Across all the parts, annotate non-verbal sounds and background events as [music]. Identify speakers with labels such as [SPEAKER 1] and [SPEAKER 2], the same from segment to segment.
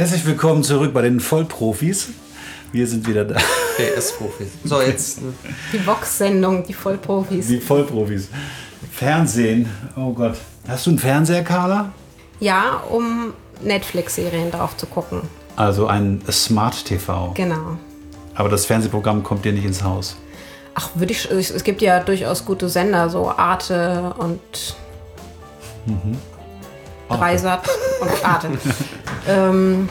[SPEAKER 1] Herzlich willkommen zurück bei den Vollprofis. Wir sind wieder da.
[SPEAKER 2] PS-Profis. So, jetzt.
[SPEAKER 3] Die Vox-Sendung, die Vollprofis.
[SPEAKER 1] Die Vollprofis. Fernsehen. Oh Gott. Hast du einen Fernseher, Carla?
[SPEAKER 3] Ja, um Netflix-Serien drauf zu gucken.
[SPEAKER 1] Also ein Smart TV.
[SPEAKER 3] Genau.
[SPEAKER 1] Aber das Fernsehprogramm kommt dir nicht ins Haus.
[SPEAKER 3] Ach, würde ich. Es gibt ja durchaus gute Sender, so Arte und
[SPEAKER 1] Mhm.
[SPEAKER 3] Dreisat und Arte. [laughs] ähm,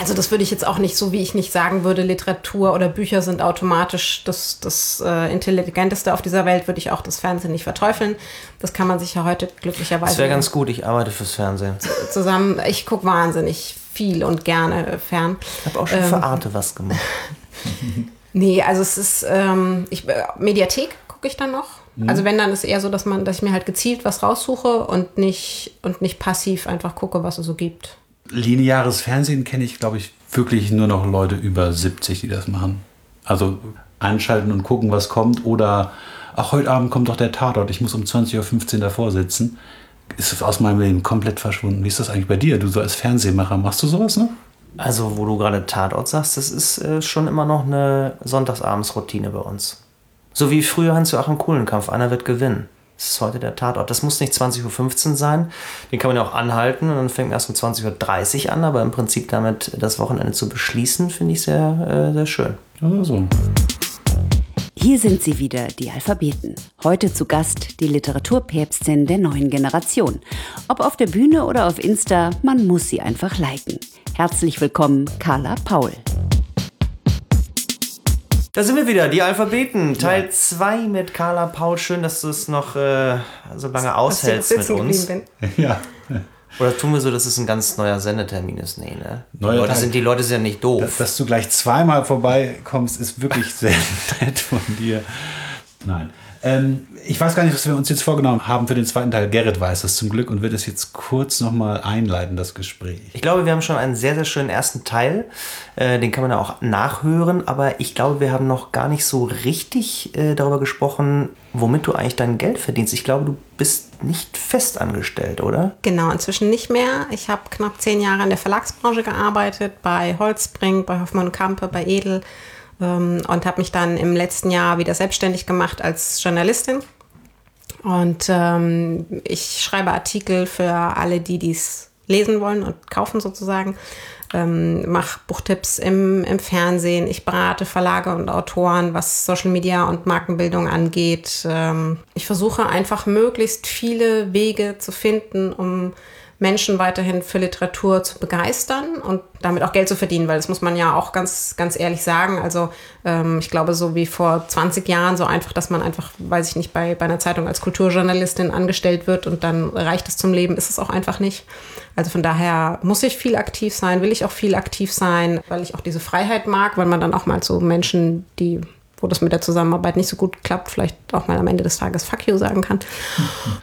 [SPEAKER 3] also das würde ich jetzt auch nicht so, wie ich nicht sagen würde, Literatur oder Bücher sind automatisch das, das äh, Intelligenteste auf dieser Welt, würde ich auch das Fernsehen nicht verteufeln. Das kann man sich ja heute glücklicherweise
[SPEAKER 2] Das wäre ganz gut, ich arbeite fürs Fernsehen.
[SPEAKER 3] zusammen. Ich gucke wahnsinnig viel und gerne fern.
[SPEAKER 2] Ich habe auch schon für Arte was gemacht. [laughs]
[SPEAKER 3] Nee, also es ist, ähm, ich, äh, Mediathek gucke ich dann noch. Also wenn, dann ist eher so, dass man, dass ich mir halt gezielt was raussuche und nicht, und nicht passiv einfach gucke, was es so gibt.
[SPEAKER 1] Lineares Fernsehen kenne ich, glaube ich, wirklich nur noch Leute über 70, die das machen. Also einschalten und gucken, was kommt. Oder, ach, heute Abend kommt doch der Tatort, ich muss um 20.15 Uhr davor sitzen. Ist aus meinem Leben komplett verschwunden. Wie ist das eigentlich bei dir? Du so als Fernsehmacher, machst du sowas noch?
[SPEAKER 2] Also, wo du gerade Tatort sagst, das ist äh, schon immer noch eine Sonntagsabendsroutine bei uns. So wie früher Hans-Joachim Kuhlenkampf, einer wird gewinnen. Das ist heute der Tatort. Das muss nicht 20.15 Uhr sein. Den kann man ja auch anhalten und dann fängt erst um 20.30 Uhr an. Aber im Prinzip damit das Wochenende zu beschließen, finde ich sehr, äh, sehr schön.
[SPEAKER 1] Oder so.
[SPEAKER 4] Hier sind sie wieder, die Alphabeten. Heute zu Gast die Literaturpäpstin der neuen Generation. Ob auf der Bühne oder auf Insta, man muss sie einfach liken. Herzlich willkommen, Carla Paul.
[SPEAKER 2] Da sind wir wieder, die Alphabeten, Teil 2 mit Carla Paul. Schön, dass du es noch äh, so lange aushältst mit uns. [laughs]
[SPEAKER 1] Ja.
[SPEAKER 2] Oder tun wir so, dass es ein ganz neuer Sendetermin ist? Nee, ne? Die
[SPEAKER 1] Neuer
[SPEAKER 2] Leute sind, die Leute sind ja nicht doof.
[SPEAKER 1] Dass, dass du gleich zweimal vorbeikommst, ist wirklich sehr [laughs] nett von dir. Nein. Ähm, ich weiß gar nicht, was wir uns jetzt vorgenommen haben für den zweiten Teil. Gerrit weiß das zum Glück und wird es jetzt kurz nochmal einleiten, das Gespräch.
[SPEAKER 2] Ich glaube, wir haben schon einen sehr, sehr schönen ersten Teil. Äh, den kann man ja auch nachhören. Aber ich glaube, wir haben noch gar nicht so richtig äh, darüber gesprochen, womit du eigentlich dein Geld verdienst. Ich glaube, du bist nicht fest angestellt, oder?
[SPEAKER 3] Genau, inzwischen nicht mehr. Ich habe knapp zehn Jahre in der Verlagsbranche gearbeitet, bei Holzbrink, bei Hoffmann und Kampe, bei Edel ähm, und habe mich dann im letzten Jahr wieder selbstständig gemacht als Journalistin. Und ähm, ich schreibe Artikel für alle, die dies lesen wollen und kaufen sozusagen. Ähm, mache Buchtipps im, im Fernsehen. Ich berate Verlage und Autoren, was Social Media und Markenbildung angeht. Ähm, ich versuche einfach möglichst viele Wege zu finden, um Menschen weiterhin für Literatur zu begeistern und damit auch Geld zu verdienen, weil das muss man ja auch ganz, ganz ehrlich sagen. Also ähm, ich glaube, so wie vor 20 Jahren, so einfach, dass man einfach, weiß ich nicht, bei, bei einer Zeitung als Kulturjournalistin angestellt wird und dann reicht es zum Leben, ist es auch einfach nicht. Also von daher muss ich viel aktiv sein, will ich auch viel aktiv sein, weil ich auch diese Freiheit mag, weil man dann auch mal zu Menschen, die wo das mit der Zusammenarbeit nicht so gut klappt, vielleicht auch mal am Ende des Tages Fuck you sagen kann.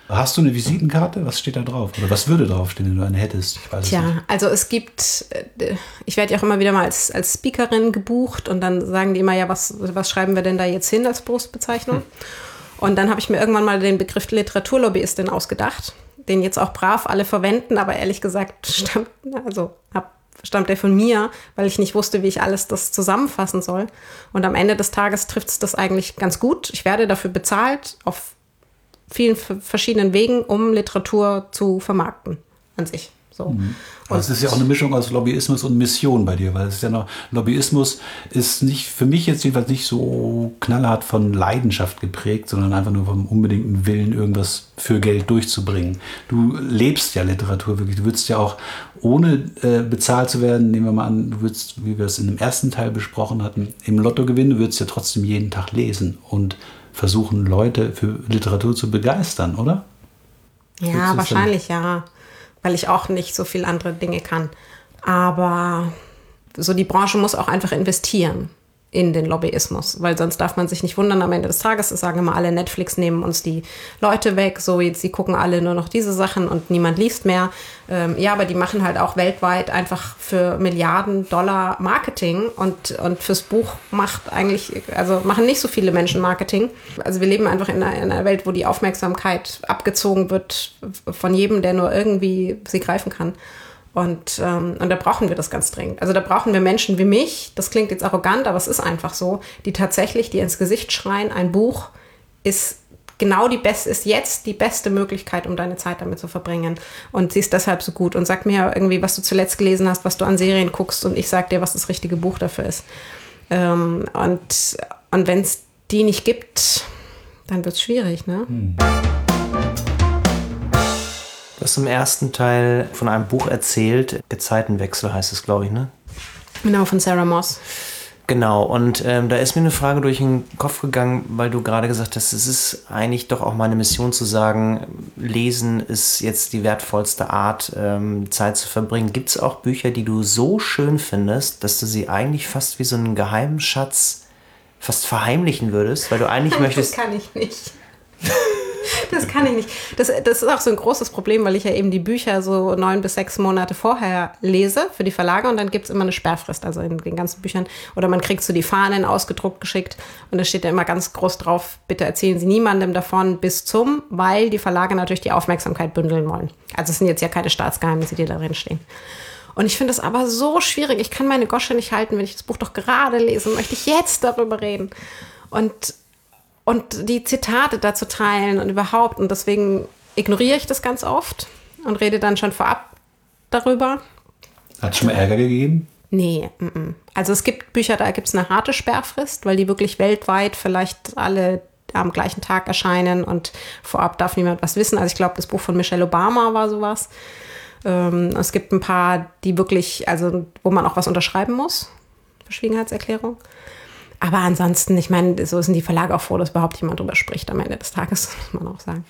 [SPEAKER 1] Hast du eine Visitenkarte? Was steht da drauf? Oder was würde draufstehen, wenn du eine hättest? Ich weiß es
[SPEAKER 3] Tja,
[SPEAKER 1] nicht.
[SPEAKER 3] also es gibt, äh, ich werde ja auch immer wieder mal als, als Speakerin gebucht und dann sagen die immer, ja, was, was schreiben wir denn da jetzt hin als Berufsbezeichnung? Und dann habe ich mir irgendwann mal den Begriff Literaturlobbyistin ausgedacht, den jetzt auch brav alle verwenden, aber ehrlich gesagt stammt, also hab, stammt der von mir, weil ich nicht wusste, wie ich alles das zusammenfassen soll. Und am Ende des Tages trifft es das eigentlich ganz gut. Ich werde dafür bezahlt auf vielen verschiedenen Wegen, um Literatur zu vermarkten an sich. So.
[SPEAKER 1] Aber es ist ja auch eine Mischung aus Lobbyismus und Mission bei dir, weil es ist ja noch, Lobbyismus ist nicht, für mich jetzt jedenfalls nicht so knallhart von Leidenschaft geprägt, sondern einfach nur vom unbedingten Willen, irgendwas für Geld durchzubringen. Du lebst ja Literatur wirklich. Du würdest ja auch, ohne äh, bezahlt zu werden, nehmen wir mal an, du würdest, wie wir es in dem ersten Teil besprochen hatten, im Lotto gewinnen, du würdest ja trotzdem jeden Tag lesen und versuchen, Leute für Literatur zu begeistern, oder?
[SPEAKER 3] Ja, wahrscheinlich ja, weil ich auch nicht so viel andere Dinge kann. Aber so die Branche muss auch einfach investieren in den Lobbyismus, weil sonst darf man sich nicht wundern am Ende des Tages. Das sagen immer alle, Netflix nehmen uns die Leute weg, so jetzt, sie gucken alle nur noch diese Sachen und niemand liest mehr. Ähm, ja, aber die machen halt auch weltweit einfach für Milliarden Dollar Marketing und, und fürs Buch macht eigentlich, also machen nicht so viele Menschen Marketing. Also wir leben einfach in einer, in einer Welt, wo die Aufmerksamkeit abgezogen wird von jedem, der nur irgendwie sie greifen kann. Und, ähm, und da brauchen wir das ganz dringend. Also da brauchen wir Menschen wie mich, das klingt jetzt arrogant, aber es ist einfach so, die tatsächlich dir ins Gesicht schreien, ein Buch ist genau die beste, ist jetzt die beste Möglichkeit, um deine Zeit damit zu verbringen. Und sie ist deshalb so gut. Und sag mir irgendwie, was du zuletzt gelesen hast, was du an Serien guckst und ich sag dir, was das richtige Buch dafür ist. Ähm, und und wenn es die nicht gibt, dann wird es schwierig, ne? Hm.
[SPEAKER 2] Du hast im ersten Teil von einem Buch erzählt, Gezeitenwechsel heißt es, glaube ich, ne?
[SPEAKER 3] Genau, von Sarah Moss.
[SPEAKER 2] Genau, und ähm, da ist mir eine Frage durch den Kopf gegangen, weil du gerade gesagt hast, es ist eigentlich doch auch meine Mission zu sagen, Lesen ist jetzt die wertvollste Art, ähm, Zeit zu verbringen. Gibt es auch Bücher, die du so schön findest, dass du sie eigentlich fast wie so einen geheimen Schatz fast verheimlichen würdest, weil du eigentlich [laughs] möchtest.
[SPEAKER 3] Das kann ich nicht. [laughs] [laughs] Das kann ich nicht. Das, das ist auch so ein großes Problem, weil ich ja eben die Bücher so neun bis sechs Monate vorher lese für die Verlage und dann gibt es immer eine Sperrfrist, also in den ganzen Büchern. Oder man kriegt so die Fahnen ausgedruckt geschickt und da steht ja immer ganz groß drauf, bitte erzählen Sie niemandem davon bis zum, weil die Verlage natürlich die Aufmerksamkeit bündeln wollen. Also es sind jetzt ja keine Staatsgeheimnisse, die da drin stehen. Und ich finde es aber so schwierig. Ich kann meine Gosche nicht halten, wenn ich das Buch doch gerade lese, möchte ich jetzt darüber reden. Und, und die Zitate dazu teilen und überhaupt. Und deswegen ignoriere ich das ganz oft und rede dann schon vorab darüber.
[SPEAKER 1] Hat es schon mal Ärger gegeben?
[SPEAKER 3] Nee, m -m. also es gibt Bücher, da gibt es eine harte Sperrfrist, weil die wirklich weltweit vielleicht alle am gleichen Tag erscheinen und vorab darf niemand was wissen. Also ich glaube, das Buch von Michelle Obama war sowas. Ähm, es gibt ein paar, die wirklich, also wo man auch was unterschreiben muss, Verschwiegenheitserklärung. Aber ansonsten, ich meine, so sind die Verlage auch froh, dass überhaupt jemand drüber spricht am Ende des Tages, [laughs] muss man auch sagen.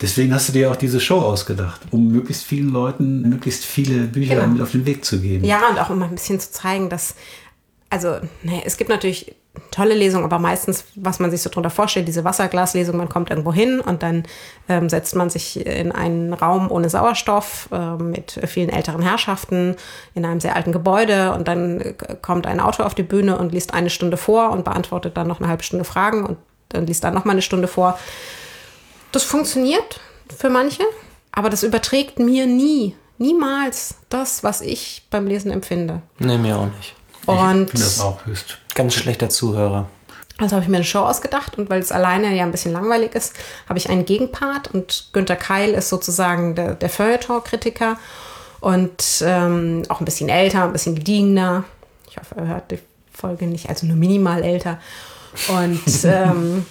[SPEAKER 1] Deswegen hast du dir auch diese Show ausgedacht, um möglichst vielen Leuten möglichst viele Bücher genau. mit auf den Weg zu geben.
[SPEAKER 3] Ja, und auch immer ein bisschen zu zeigen, dass, also, ne, es gibt natürlich tolle Lesung, aber meistens, was man sich so drunter vorstellt, diese Wasserglaslesung, man kommt irgendwo hin und dann ähm, setzt man sich in einen Raum ohne Sauerstoff äh, mit vielen älteren Herrschaften in einem sehr alten Gebäude und dann äh, kommt ein Autor auf die Bühne und liest eine Stunde vor und beantwortet dann noch eine halbe Stunde Fragen und dann liest dann noch mal eine Stunde vor. Das funktioniert für manche, aber das überträgt mir nie, niemals das, was ich beim Lesen empfinde.
[SPEAKER 2] Nee, mir auch nicht.
[SPEAKER 3] Und
[SPEAKER 1] ich finde das auch höchst.
[SPEAKER 2] Ganz schlechter Zuhörer.
[SPEAKER 3] Also habe ich mir eine Show ausgedacht und weil es alleine ja ein bisschen langweilig ist, habe ich einen Gegenpart und Günter Keil ist sozusagen der, der Feuilleton-Kritiker und ähm, auch ein bisschen älter, ein bisschen gediegener. Ich hoffe, er hört die Folge nicht, also nur minimal älter. Und, [laughs] ähm,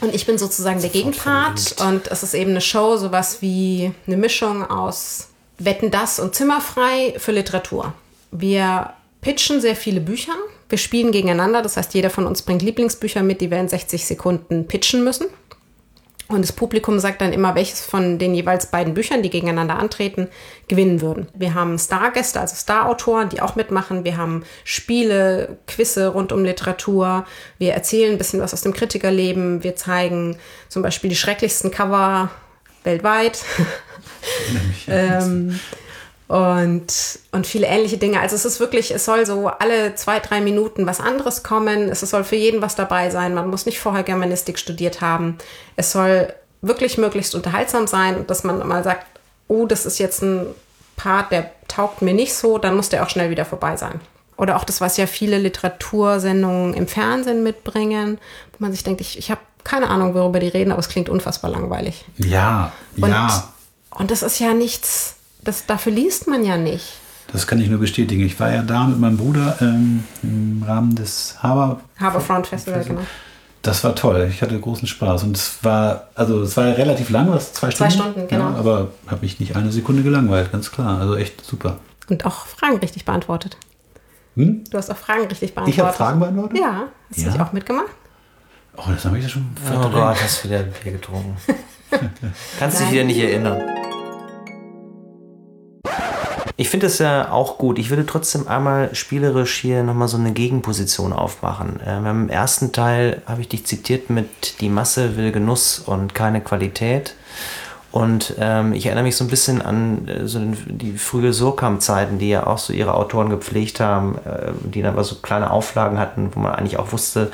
[SPEAKER 3] und ich bin sozusagen der Gegenpart und es ist eben eine Show, sowas wie eine Mischung aus Wetten das und Zimmerfrei für Literatur. Wir pitchen sehr viele Bücher. Wir spielen gegeneinander, das heißt, jeder von uns bringt Lieblingsbücher mit, die wir in 60 Sekunden pitchen müssen. Und das Publikum sagt dann immer, welches von den jeweils beiden Büchern, die gegeneinander antreten, gewinnen würden. Wir haben Stargäste, also Starautoren, die auch mitmachen. Wir haben Spiele, Quizze rund um Literatur. Wir erzählen ein bisschen was aus dem Kritikerleben. Wir zeigen zum Beispiel die schrecklichsten Cover weltweit. [laughs] ähm, und, und viele ähnliche Dinge. Also es ist wirklich, es soll so alle zwei, drei Minuten was anderes kommen. Es soll für jeden was dabei sein. Man muss nicht vorher Germanistik studiert haben. Es soll wirklich möglichst unterhaltsam sein und dass man mal sagt, oh, das ist jetzt ein Part, der taugt mir nicht so, dann muss der auch schnell wieder vorbei sein. Oder auch das, was ja viele Literatursendungen im Fernsehen mitbringen, wo man sich denkt, ich, ich habe keine Ahnung, worüber die reden, aber es klingt unfassbar langweilig.
[SPEAKER 1] Ja,
[SPEAKER 3] und,
[SPEAKER 1] ja.
[SPEAKER 3] Und das ist ja nichts, das, dafür liest man ja nicht.
[SPEAKER 1] Das kann ich nur bestätigen. Ich war ja da mit meinem Bruder ähm, im Rahmen des Harbor
[SPEAKER 3] Harbourfront Festival, Festival. genau.
[SPEAKER 1] Das war toll. Ich hatte großen Spaß. Und es war, also es war ja relativ lang, was zwei Stunden.
[SPEAKER 3] Zwei Stunden, genau.
[SPEAKER 1] Ja, aber habe mich nicht eine Sekunde gelangweilt, ganz klar. Also echt super.
[SPEAKER 3] Und auch Fragen richtig beantwortet.
[SPEAKER 1] Hm?
[SPEAKER 3] Du hast auch Fragen richtig beantwortet.
[SPEAKER 1] Ich habe Fragen beantwortet?
[SPEAKER 3] Ja. Hast ja. du dich auch mitgemacht?
[SPEAKER 1] Oh, das habe ich ja schon
[SPEAKER 2] verdrängt. Oh Gott, hast du wieder Bier getrunken. [laughs] Kannst dich wieder nicht erinnern. Ich finde es ja auch gut. Ich würde trotzdem einmal spielerisch hier nochmal so eine Gegenposition aufmachen. Ähm, Im ersten Teil habe ich dich zitiert mit Die Masse will Genuss und keine Qualität. Und ähm, ich erinnere mich so ein bisschen an äh, so die frühe Surkamp-Zeiten, die ja auch so ihre Autoren gepflegt haben, äh, die dann aber so kleine Auflagen hatten, wo man eigentlich auch wusste,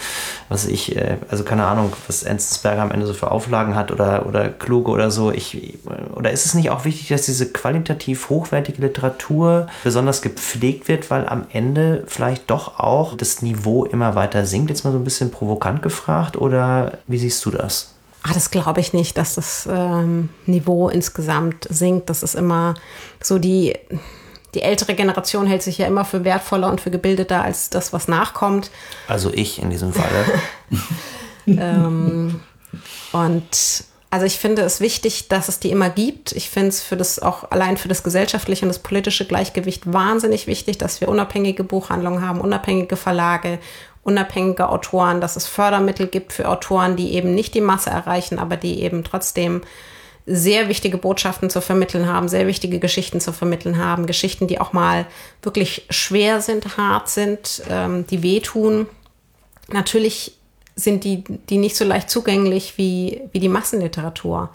[SPEAKER 2] was ich, äh, also keine Ahnung, was Enzensberger am Ende so für Auflagen hat oder, oder Kluge oder so. Ich, oder ist es nicht auch wichtig, dass diese qualitativ hochwertige Literatur besonders gepflegt wird, weil am Ende vielleicht doch auch das Niveau immer weiter sinkt? Jetzt mal so ein bisschen provokant gefragt oder wie siehst du das?
[SPEAKER 3] Ah, das glaube ich nicht, dass das ähm, Niveau insgesamt sinkt. Das ist immer so die, die ältere Generation hält sich ja immer für wertvoller und für gebildeter als das, was nachkommt.
[SPEAKER 2] Also ich in diesem Falle. [laughs]
[SPEAKER 3] ähm, und also ich finde es wichtig, dass es die immer gibt. Ich finde es für das auch allein für das gesellschaftliche und das politische Gleichgewicht wahnsinnig wichtig, dass wir unabhängige Buchhandlungen haben, unabhängige Verlage, unabhängige Autoren, dass es Fördermittel gibt für Autoren, die eben nicht die Masse erreichen, aber die eben trotzdem sehr wichtige Botschaften zu vermitteln haben, sehr wichtige Geschichten zu vermitteln haben, Geschichten, die auch mal wirklich schwer sind, hart sind, ähm, die wehtun. Natürlich sind die, die nicht so leicht zugänglich wie, wie die Massenliteratur.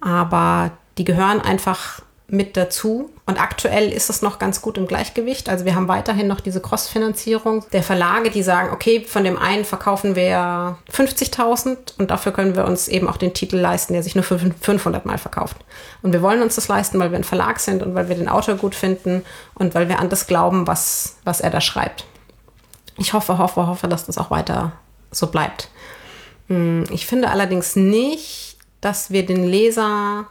[SPEAKER 3] Aber die gehören einfach mit dazu. Und aktuell ist es noch ganz gut im Gleichgewicht. Also wir haben weiterhin noch diese Cross-Finanzierung der Verlage, die sagen, okay, von dem einen verkaufen wir 50.000 und dafür können wir uns eben auch den Titel leisten, der sich nur für 500 Mal verkauft. Und wir wollen uns das leisten, weil wir ein Verlag sind und weil wir den Autor gut finden und weil wir an das glauben, was, was er da schreibt. Ich hoffe, hoffe, hoffe, dass das auch weiter so bleibt. Hm, ich finde allerdings nicht, dass wir den Leser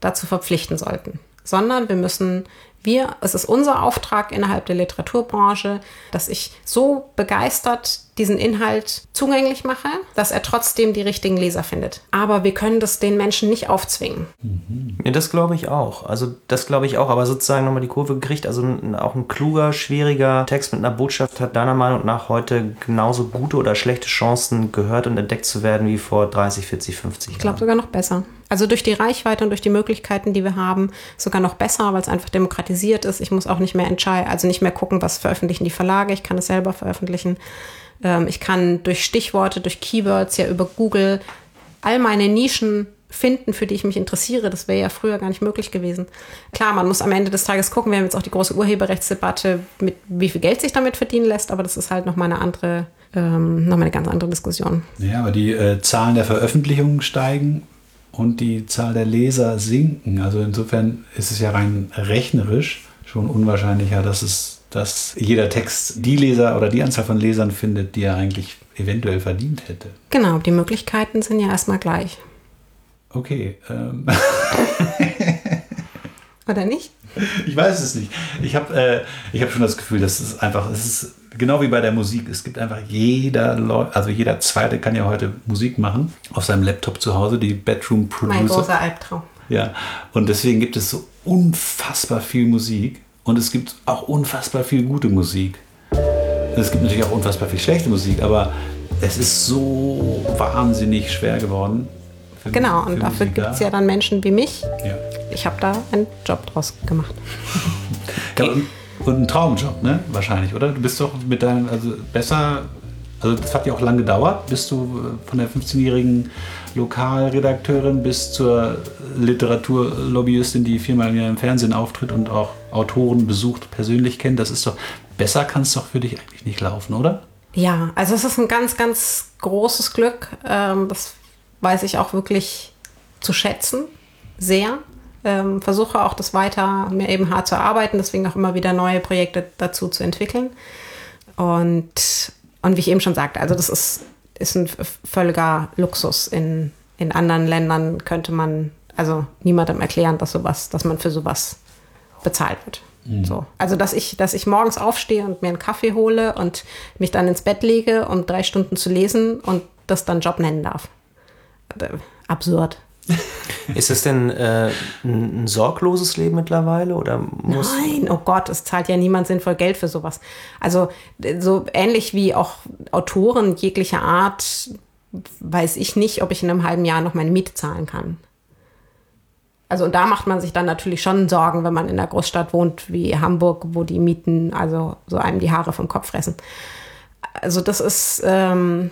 [SPEAKER 3] dazu verpflichten sollten, sondern wir müssen wir, es ist unser Auftrag innerhalb der Literaturbranche, dass ich so begeistert diesen Inhalt zugänglich mache, dass er trotzdem die richtigen Leser findet. Aber wir können das den Menschen nicht aufzwingen.
[SPEAKER 2] Mhm. Ja, das glaube ich auch. Also das glaube ich auch. Aber sozusagen nochmal die Kurve gekriegt. Also auch ein kluger, schwieriger Text mit einer Botschaft hat deiner Meinung nach heute genauso gute oder schlechte Chancen, gehört und entdeckt zu werden wie vor 30, 40, 50 Jahren.
[SPEAKER 3] Ich glaube sogar noch besser. Also durch die Reichweite und durch die Möglichkeiten, die wir haben, sogar noch besser, weil es einfach demokratisiert ist. Ich muss auch nicht mehr entscheiden, also nicht mehr gucken, was veröffentlichen die Verlage. Ich kann es selber veröffentlichen. Ähm, ich kann durch Stichworte, durch Keywords, ja über Google all meine Nischen finden, für die ich mich interessiere. Das wäre ja früher gar nicht möglich gewesen. Klar, man muss am Ende des Tages gucken, wir haben jetzt auch die große Urheberrechtsdebatte, mit wie viel Geld sich damit verdienen lässt, aber das ist halt nochmal eine andere, ähm, nochmal eine ganz andere Diskussion.
[SPEAKER 1] Ja, aber die äh, Zahlen der Veröffentlichungen steigen und die Zahl der Leser sinken. Also insofern ist es ja rein rechnerisch schon unwahrscheinlicher, dass es dass jeder Text die Leser oder die Anzahl von Lesern findet, die er eigentlich eventuell verdient hätte.
[SPEAKER 3] Genau, die Möglichkeiten sind ja erstmal gleich.
[SPEAKER 1] Okay. Ähm. [laughs]
[SPEAKER 3] oder nicht?
[SPEAKER 1] Ich weiß es nicht. Ich habe äh, hab schon das Gefühl, dass es einfach, es ist genau wie bei der Musik. Es gibt einfach jeder, Leu also jeder Zweite kann ja heute Musik machen auf seinem Laptop zu Hause, die Bedroom Producer.
[SPEAKER 3] Mein großer Albtraum.
[SPEAKER 1] Ja, und deswegen gibt es so unfassbar viel Musik und es gibt auch unfassbar viel gute Musik. Es gibt natürlich auch unfassbar viel schlechte Musik, aber es ist so wahnsinnig schwer geworden.
[SPEAKER 3] Genau, und dafür gibt es ja dann Menschen wie mich.
[SPEAKER 1] Ja.
[SPEAKER 3] Ich habe da einen Job draus gemacht. [laughs]
[SPEAKER 1] ja, und, einen Traumjob, ne? Wahrscheinlich, oder? Du bist doch mit deinem, also besser, also das hat ja auch lange gedauert, bis du von der 15-jährigen Lokalredakteurin bis zur Literaturlobbyistin, die viermal im Jahr im Fernsehen auftritt und auch Autoren besucht, persönlich kennt. Das ist doch, besser kann es doch für dich eigentlich nicht laufen, oder?
[SPEAKER 3] Ja, also es ist ein ganz, ganz großes Glück. Ähm, das weiß ich auch wirklich zu schätzen, sehr. Ähm, versuche auch das weiter mir eben hart zu arbeiten, deswegen auch immer wieder neue Projekte dazu zu entwickeln. Und, und wie ich eben schon sagte, also das ist ist ein völliger Luxus. In, in anderen Ländern könnte man also niemandem erklären, dass sowas, dass man für sowas bezahlt wird. Mhm. So. Also dass ich, dass ich morgens aufstehe und mir einen Kaffee hole und mich dann ins Bett lege, um drei Stunden zu lesen und das dann Job nennen darf. Absurd.
[SPEAKER 2] Ist es denn äh, ein, ein, sorgloses Leben mittlerweile oder
[SPEAKER 3] muss Nein, oh Gott, es zahlt ja niemand sinnvoll Geld für sowas. Also so ähnlich wie auch Autoren jeglicher Art weiß ich nicht, ob ich in einem halben Jahr noch meine Miete zahlen kann. Also und da macht man sich dann natürlich schon Sorgen, wenn man in einer Großstadt wohnt wie Hamburg, wo die Mieten also so einem die Haare vom Kopf fressen. Also das ist ähm,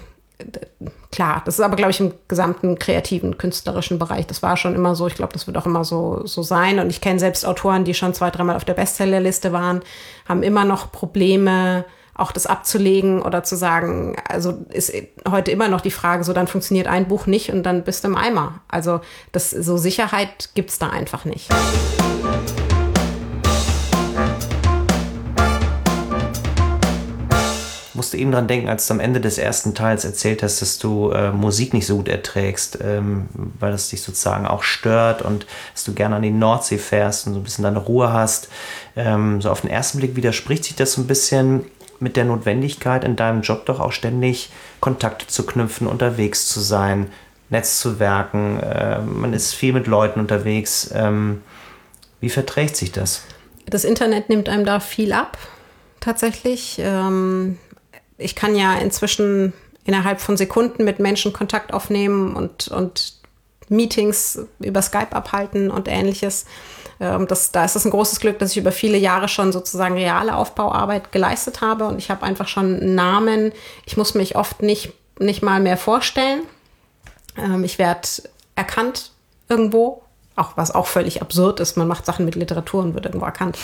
[SPEAKER 3] klar, das ist aber, glaube ich, im gesamten kreativen, künstlerischen Bereich. Das war schon immer so. Ich glaube, das wird auch immer so, so sein. Und ich kenne selbst Autoren, die schon zwei, dreimal auf der Bestsellerliste waren, haben immer noch Probleme, auch das abzulegen oder zu sagen, also ist heute immer noch die Frage, so dann funktioniert ein Buch nicht und dann bist du im Eimer. Also das, so Sicherheit gibt es da einfach nicht.
[SPEAKER 2] Musste eben dran denken, als du am Ende des ersten Teils erzählt hast, dass du äh, Musik nicht so gut erträgst, ähm, weil das dich sozusagen auch stört und dass du gerne an die Nordsee fährst und so ein bisschen deine Ruhe hast. Ähm, so auf den ersten Blick widerspricht sich das so ein bisschen mit der Notwendigkeit in deinem Job doch auch ständig Kontakte zu knüpfen, unterwegs zu sein, Netzzuwerken. Äh, man ist viel mit Leuten unterwegs. Ähm, wie verträgt sich das?
[SPEAKER 3] Das Internet nimmt einem da viel ab, tatsächlich. Ähm, ich kann ja inzwischen innerhalb von Sekunden mit Menschen Kontakt aufnehmen und, und Meetings über Skype abhalten und ähnliches. Ähm, das, da ist es ein großes Glück, dass ich über viele Jahre schon sozusagen reale Aufbauarbeit geleistet habe und ich habe einfach schon Namen. Ich muss mich oft nicht, nicht mal mehr vorstellen. Ähm, ich werde erkannt irgendwo, auch was auch völlig absurd ist. Man macht Sachen mit Literatur und wird irgendwo erkannt.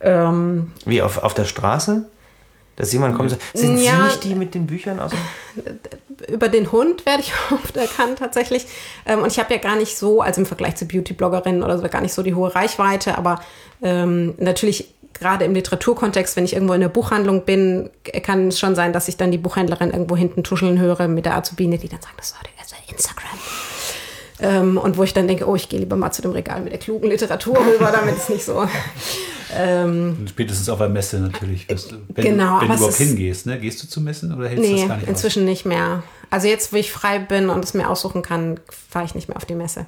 [SPEAKER 2] Ähm, Wie auf, auf der Straße? Dass jemand kommt und sagt, sind ja, Sie nicht die mit den Büchern aus? [laughs]
[SPEAKER 3] Über den Hund werde ich [laughs] oft erkannt tatsächlich. Ähm, und ich habe ja gar nicht so, also im Vergleich zu Beauty-Bloggerinnen oder so, gar nicht so die hohe Reichweite, aber ähm, natürlich gerade im Literaturkontext, wenn ich irgendwo in der Buchhandlung bin, kann es schon sein, dass ich dann die Buchhändlerin irgendwo hinten tuscheln höre mit der Azubine, die dann sagt, das war also Instagram. Ähm, und wo ich dann denke, oh, ich gehe lieber mal zu dem Regal mit der klugen Literatur rüber, damit es nicht so
[SPEAKER 1] ähm, Spätestens auf der Messe natürlich.
[SPEAKER 3] Wirst, wenn, genau,
[SPEAKER 1] wenn du überhaupt hingehst, ne? Gehst du zu Messen oder hältst
[SPEAKER 3] nee,
[SPEAKER 1] du das gar nicht
[SPEAKER 3] inzwischen aus? nicht mehr. Also jetzt, wo ich frei bin und es mir aussuchen kann, fahre ich nicht mehr auf die Messe.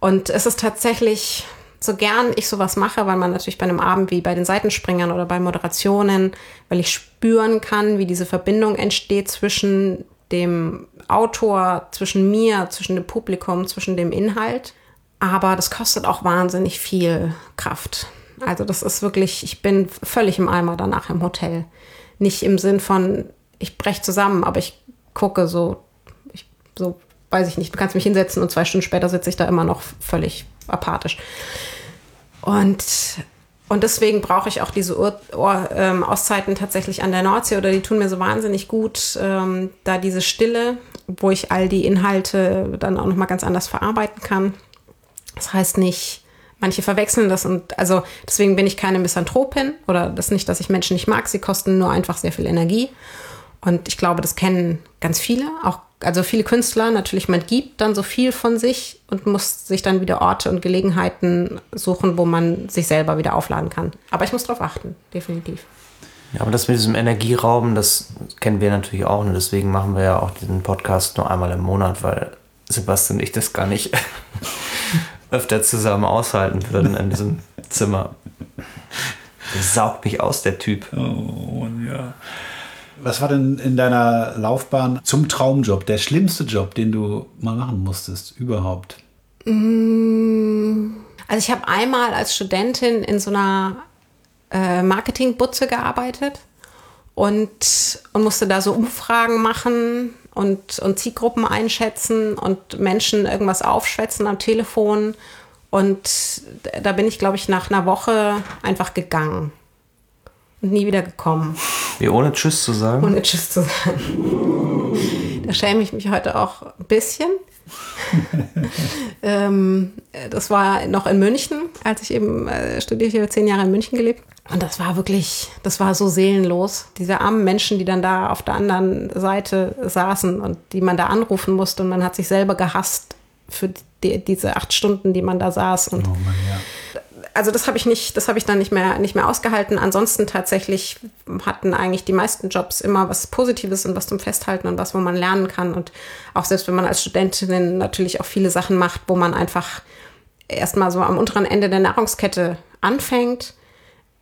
[SPEAKER 3] Und es ist tatsächlich so gern ich sowas mache, weil man natürlich bei einem Abend wie bei den Seitenspringern oder bei Moderationen, weil ich spüren kann, wie diese Verbindung entsteht zwischen dem Autor, zwischen mir, zwischen dem Publikum, zwischen dem Inhalt. Aber das kostet auch wahnsinnig viel Kraft. Also das ist wirklich, ich bin völlig im Eimer danach im Hotel. Nicht im Sinn von, ich breche zusammen, aber ich gucke so, ich, so weiß ich nicht, du kannst mich hinsetzen und zwei Stunden später sitze ich da immer noch völlig apathisch. Und, und deswegen brauche ich auch diese Ur Ur ähm, Auszeiten tatsächlich an der Nordsee oder die tun mir so wahnsinnig gut, ähm, da diese Stille, wo ich all die Inhalte dann auch nochmal ganz anders verarbeiten kann. Das heißt nicht, Manche verwechseln das und also deswegen bin ich keine Misanthropin oder das nicht, dass ich Menschen nicht mag. Sie kosten nur einfach sehr viel Energie. Und ich glaube, das kennen ganz viele, auch also viele Künstler. Natürlich, man gibt dann so viel von sich und muss sich dann wieder Orte und Gelegenheiten suchen, wo man sich selber wieder aufladen kann. Aber ich muss darauf achten, definitiv.
[SPEAKER 2] Ja, aber das mit diesem Energierauben, das kennen wir natürlich auch und deswegen machen wir ja auch diesen Podcast nur einmal im Monat, weil Sebastian und ich das gar nicht öfter zusammen aushalten würden in diesem [laughs] Zimmer. Der saugt mich aus, der Typ.
[SPEAKER 1] Oh, ja. Was war denn in deiner Laufbahn zum Traumjob, der schlimmste Job, den du mal machen musstest, überhaupt?
[SPEAKER 3] Mm, also ich habe einmal als Studentin in so einer äh, Marketingbutze gearbeitet und, und musste da so Umfragen machen und, und Zielgruppen einschätzen und Menschen irgendwas aufschwätzen am Telefon. Und da bin ich, glaube ich, nach einer Woche einfach gegangen und nie wieder gekommen.
[SPEAKER 2] Wie ohne Tschüss zu sagen?
[SPEAKER 3] Ohne Tschüss zu sagen. Da schäme ich mich heute auch ein bisschen. [laughs] ähm, das war noch in München, als ich eben äh, studiert habe, zehn Jahre in München gelebt. Und das war wirklich, das war so seelenlos. Diese armen Menschen, die dann da auf der anderen Seite saßen und die man da anrufen musste und man hat sich selber gehasst für die, diese acht Stunden, die man da saß. Und oh Mann, ja. Also das habe ich nicht, das habe ich dann nicht mehr, nicht mehr ausgehalten. Ansonsten tatsächlich hatten eigentlich die meisten Jobs immer was Positives und was zum Festhalten und was, wo man lernen kann. Und auch selbst wenn man als Studentin natürlich auch viele Sachen macht, wo man einfach erstmal so am unteren Ende der Nahrungskette anfängt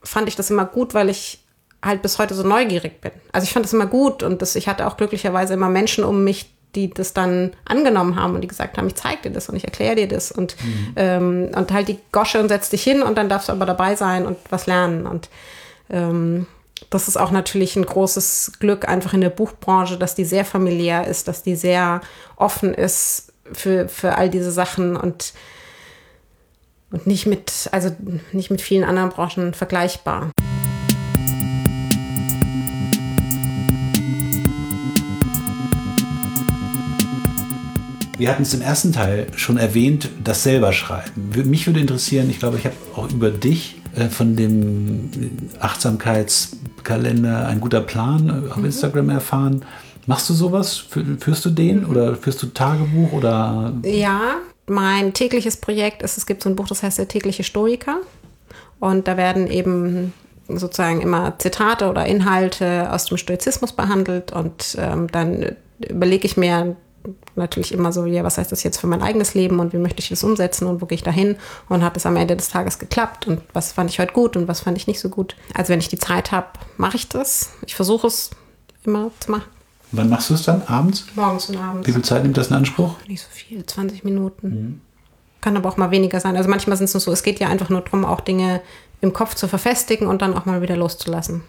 [SPEAKER 3] fand ich das immer gut, weil ich halt bis heute so neugierig bin. Also ich fand das immer gut und das, ich hatte auch glücklicherweise immer Menschen um mich, die das dann angenommen haben und die gesagt haben, ich zeige dir das und ich erkläre dir das und, mhm. ähm, und halt die Gosche und setz dich hin und dann darfst du aber dabei sein und was lernen. Und, ähm, das ist auch natürlich ein großes Glück einfach in der Buchbranche, dass die sehr familiär ist, dass die sehr offen ist für, für all diese Sachen und, und nicht mit, also nicht mit vielen anderen Branchen vergleichbar.
[SPEAKER 1] Wir hatten es im ersten Teil schon erwähnt, das selber schreiben. Mich würde interessieren, ich glaube, ich habe auch über dich äh, von dem Achtsamkeitskalender ein guter Plan äh, auf mhm. Instagram erfahren. Machst du sowas? Führst du den oder führst du Tagebuch oder?
[SPEAKER 3] Ja, mein tägliches Projekt ist, es gibt so ein Buch, das heißt der tägliche Stoiker. Und da werden eben sozusagen immer Zitate oder Inhalte aus dem Stoizismus behandelt und ähm, dann überlege ich mir natürlich immer so, ja, was heißt das jetzt für mein eigenes Leben und wie möchte ich das umsetzen und wo gehe ich da hin und hat es am Ende des Tages geklappt und was fand ich heute gut und was fand ich nicht so gut. Also wenn ich die Zeit habe, mache ich das. Ich versuche es immer zu machen.
[SPEAKER 1] Wann machst du es dann? Abends?
[SPEAKER 3] Morgens und abends.
[SPEAKER 1] Wie viel Zeit nimmt das in Anspruch?
[SPEAKER 3] Nicht so viel, 20 Minuten. Mhm. Kann aber auch mal weniger sein. Also manchmal sind es nur so, es geht ja einfach nur darum, auch Dinge im Kopf zu verfestigen und dann auch mal wieder loszulassen.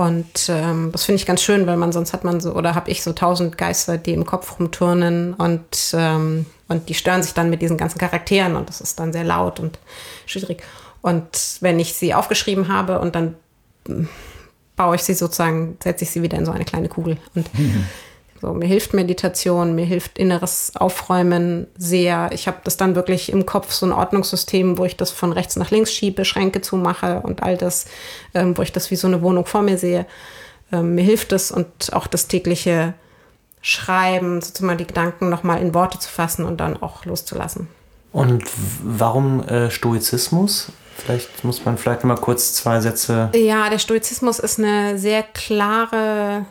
[SPEAKER 3] Und ähm, das finde ich ganz schön, weil man sonst hat man so, oder habe ich so tausend Geister, die im Kopf rumturnen und, ähm, und die stören sich dann mit diesen ganzen Charakteren und das ist dann sehr laut und schwierig. Und wenn ich sie aufgeschrieben habe und dann hm, baue ich sie sozusagen, setze ich sie wieder in so eine kleine Kugel. Und mhm. So, mir hilft Meditation, mir hilft inneres Aufräumen sehr. Ich habe das dann wirklich im Kopf, so ein Ordnungssystem, wo ich das von rechts nach links schiebe, Schränke zumache und all das, ähm, wo ich das wie so eine Wohnung vor mir sehe. Ähm, mir hilft es und auch das tägliche Schreiben, sozusagen die Gedanken nochmal in Worte zu fassen und dann auch loszulassen.
[SPEAKER 2] Und warum äh, Stoizismus? Vielleicht muss man vielleicht mal kurz zwei Sätze.
[SPEAKER 3] Ja, der Stoizismus ist eine sehr klare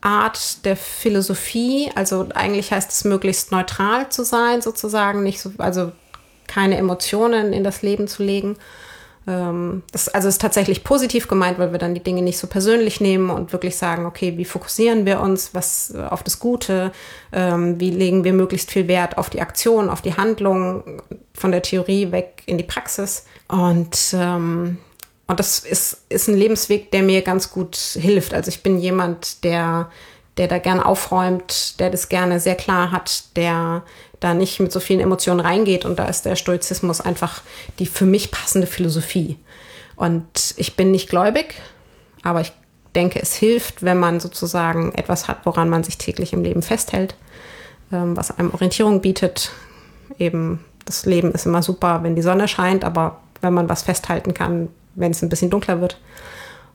[SPEAKER 3] Art der Philosophie. Also eigentlich heißt es möglichst neutral zu sein, sozusagen, nicht so, also keine Emotionen in das Leben zu legen. Ähm, das, also ist tatsächlich positiv gemeint, weil wir dann die Dinge nicht so persönlich nehmen und wirklich sagen, okay, wie fokussieren wir uns was auf das Gute, ähm, wie legen wir möglichst viel Wert auf die Aktion, auf die Handlung, von der Theorie weg in die Praxis. Und ähm, und das ist, ist ein Lebensweg, der mir ganz gut hilft. Also ich bin jemand, der, der da gerne aufräumt, der das gerne sehr klar hat, der da nicht mit so vielen Emotionen reingeht. Und da ist der Stoizismus einfach die für mich passende Philosophie. Und ich bin nicht gläubig, aber ich denke, es hilft, wenn man sozusagen etwas hat, woran man sich täglich im Leben festhält, ähm, was einem Orientierung bietet. Eben, das Leben ist immer super, wenn die Sonne scheint, aber wenn man was festhalten kann, wenn es ein bisschen dunkler wird.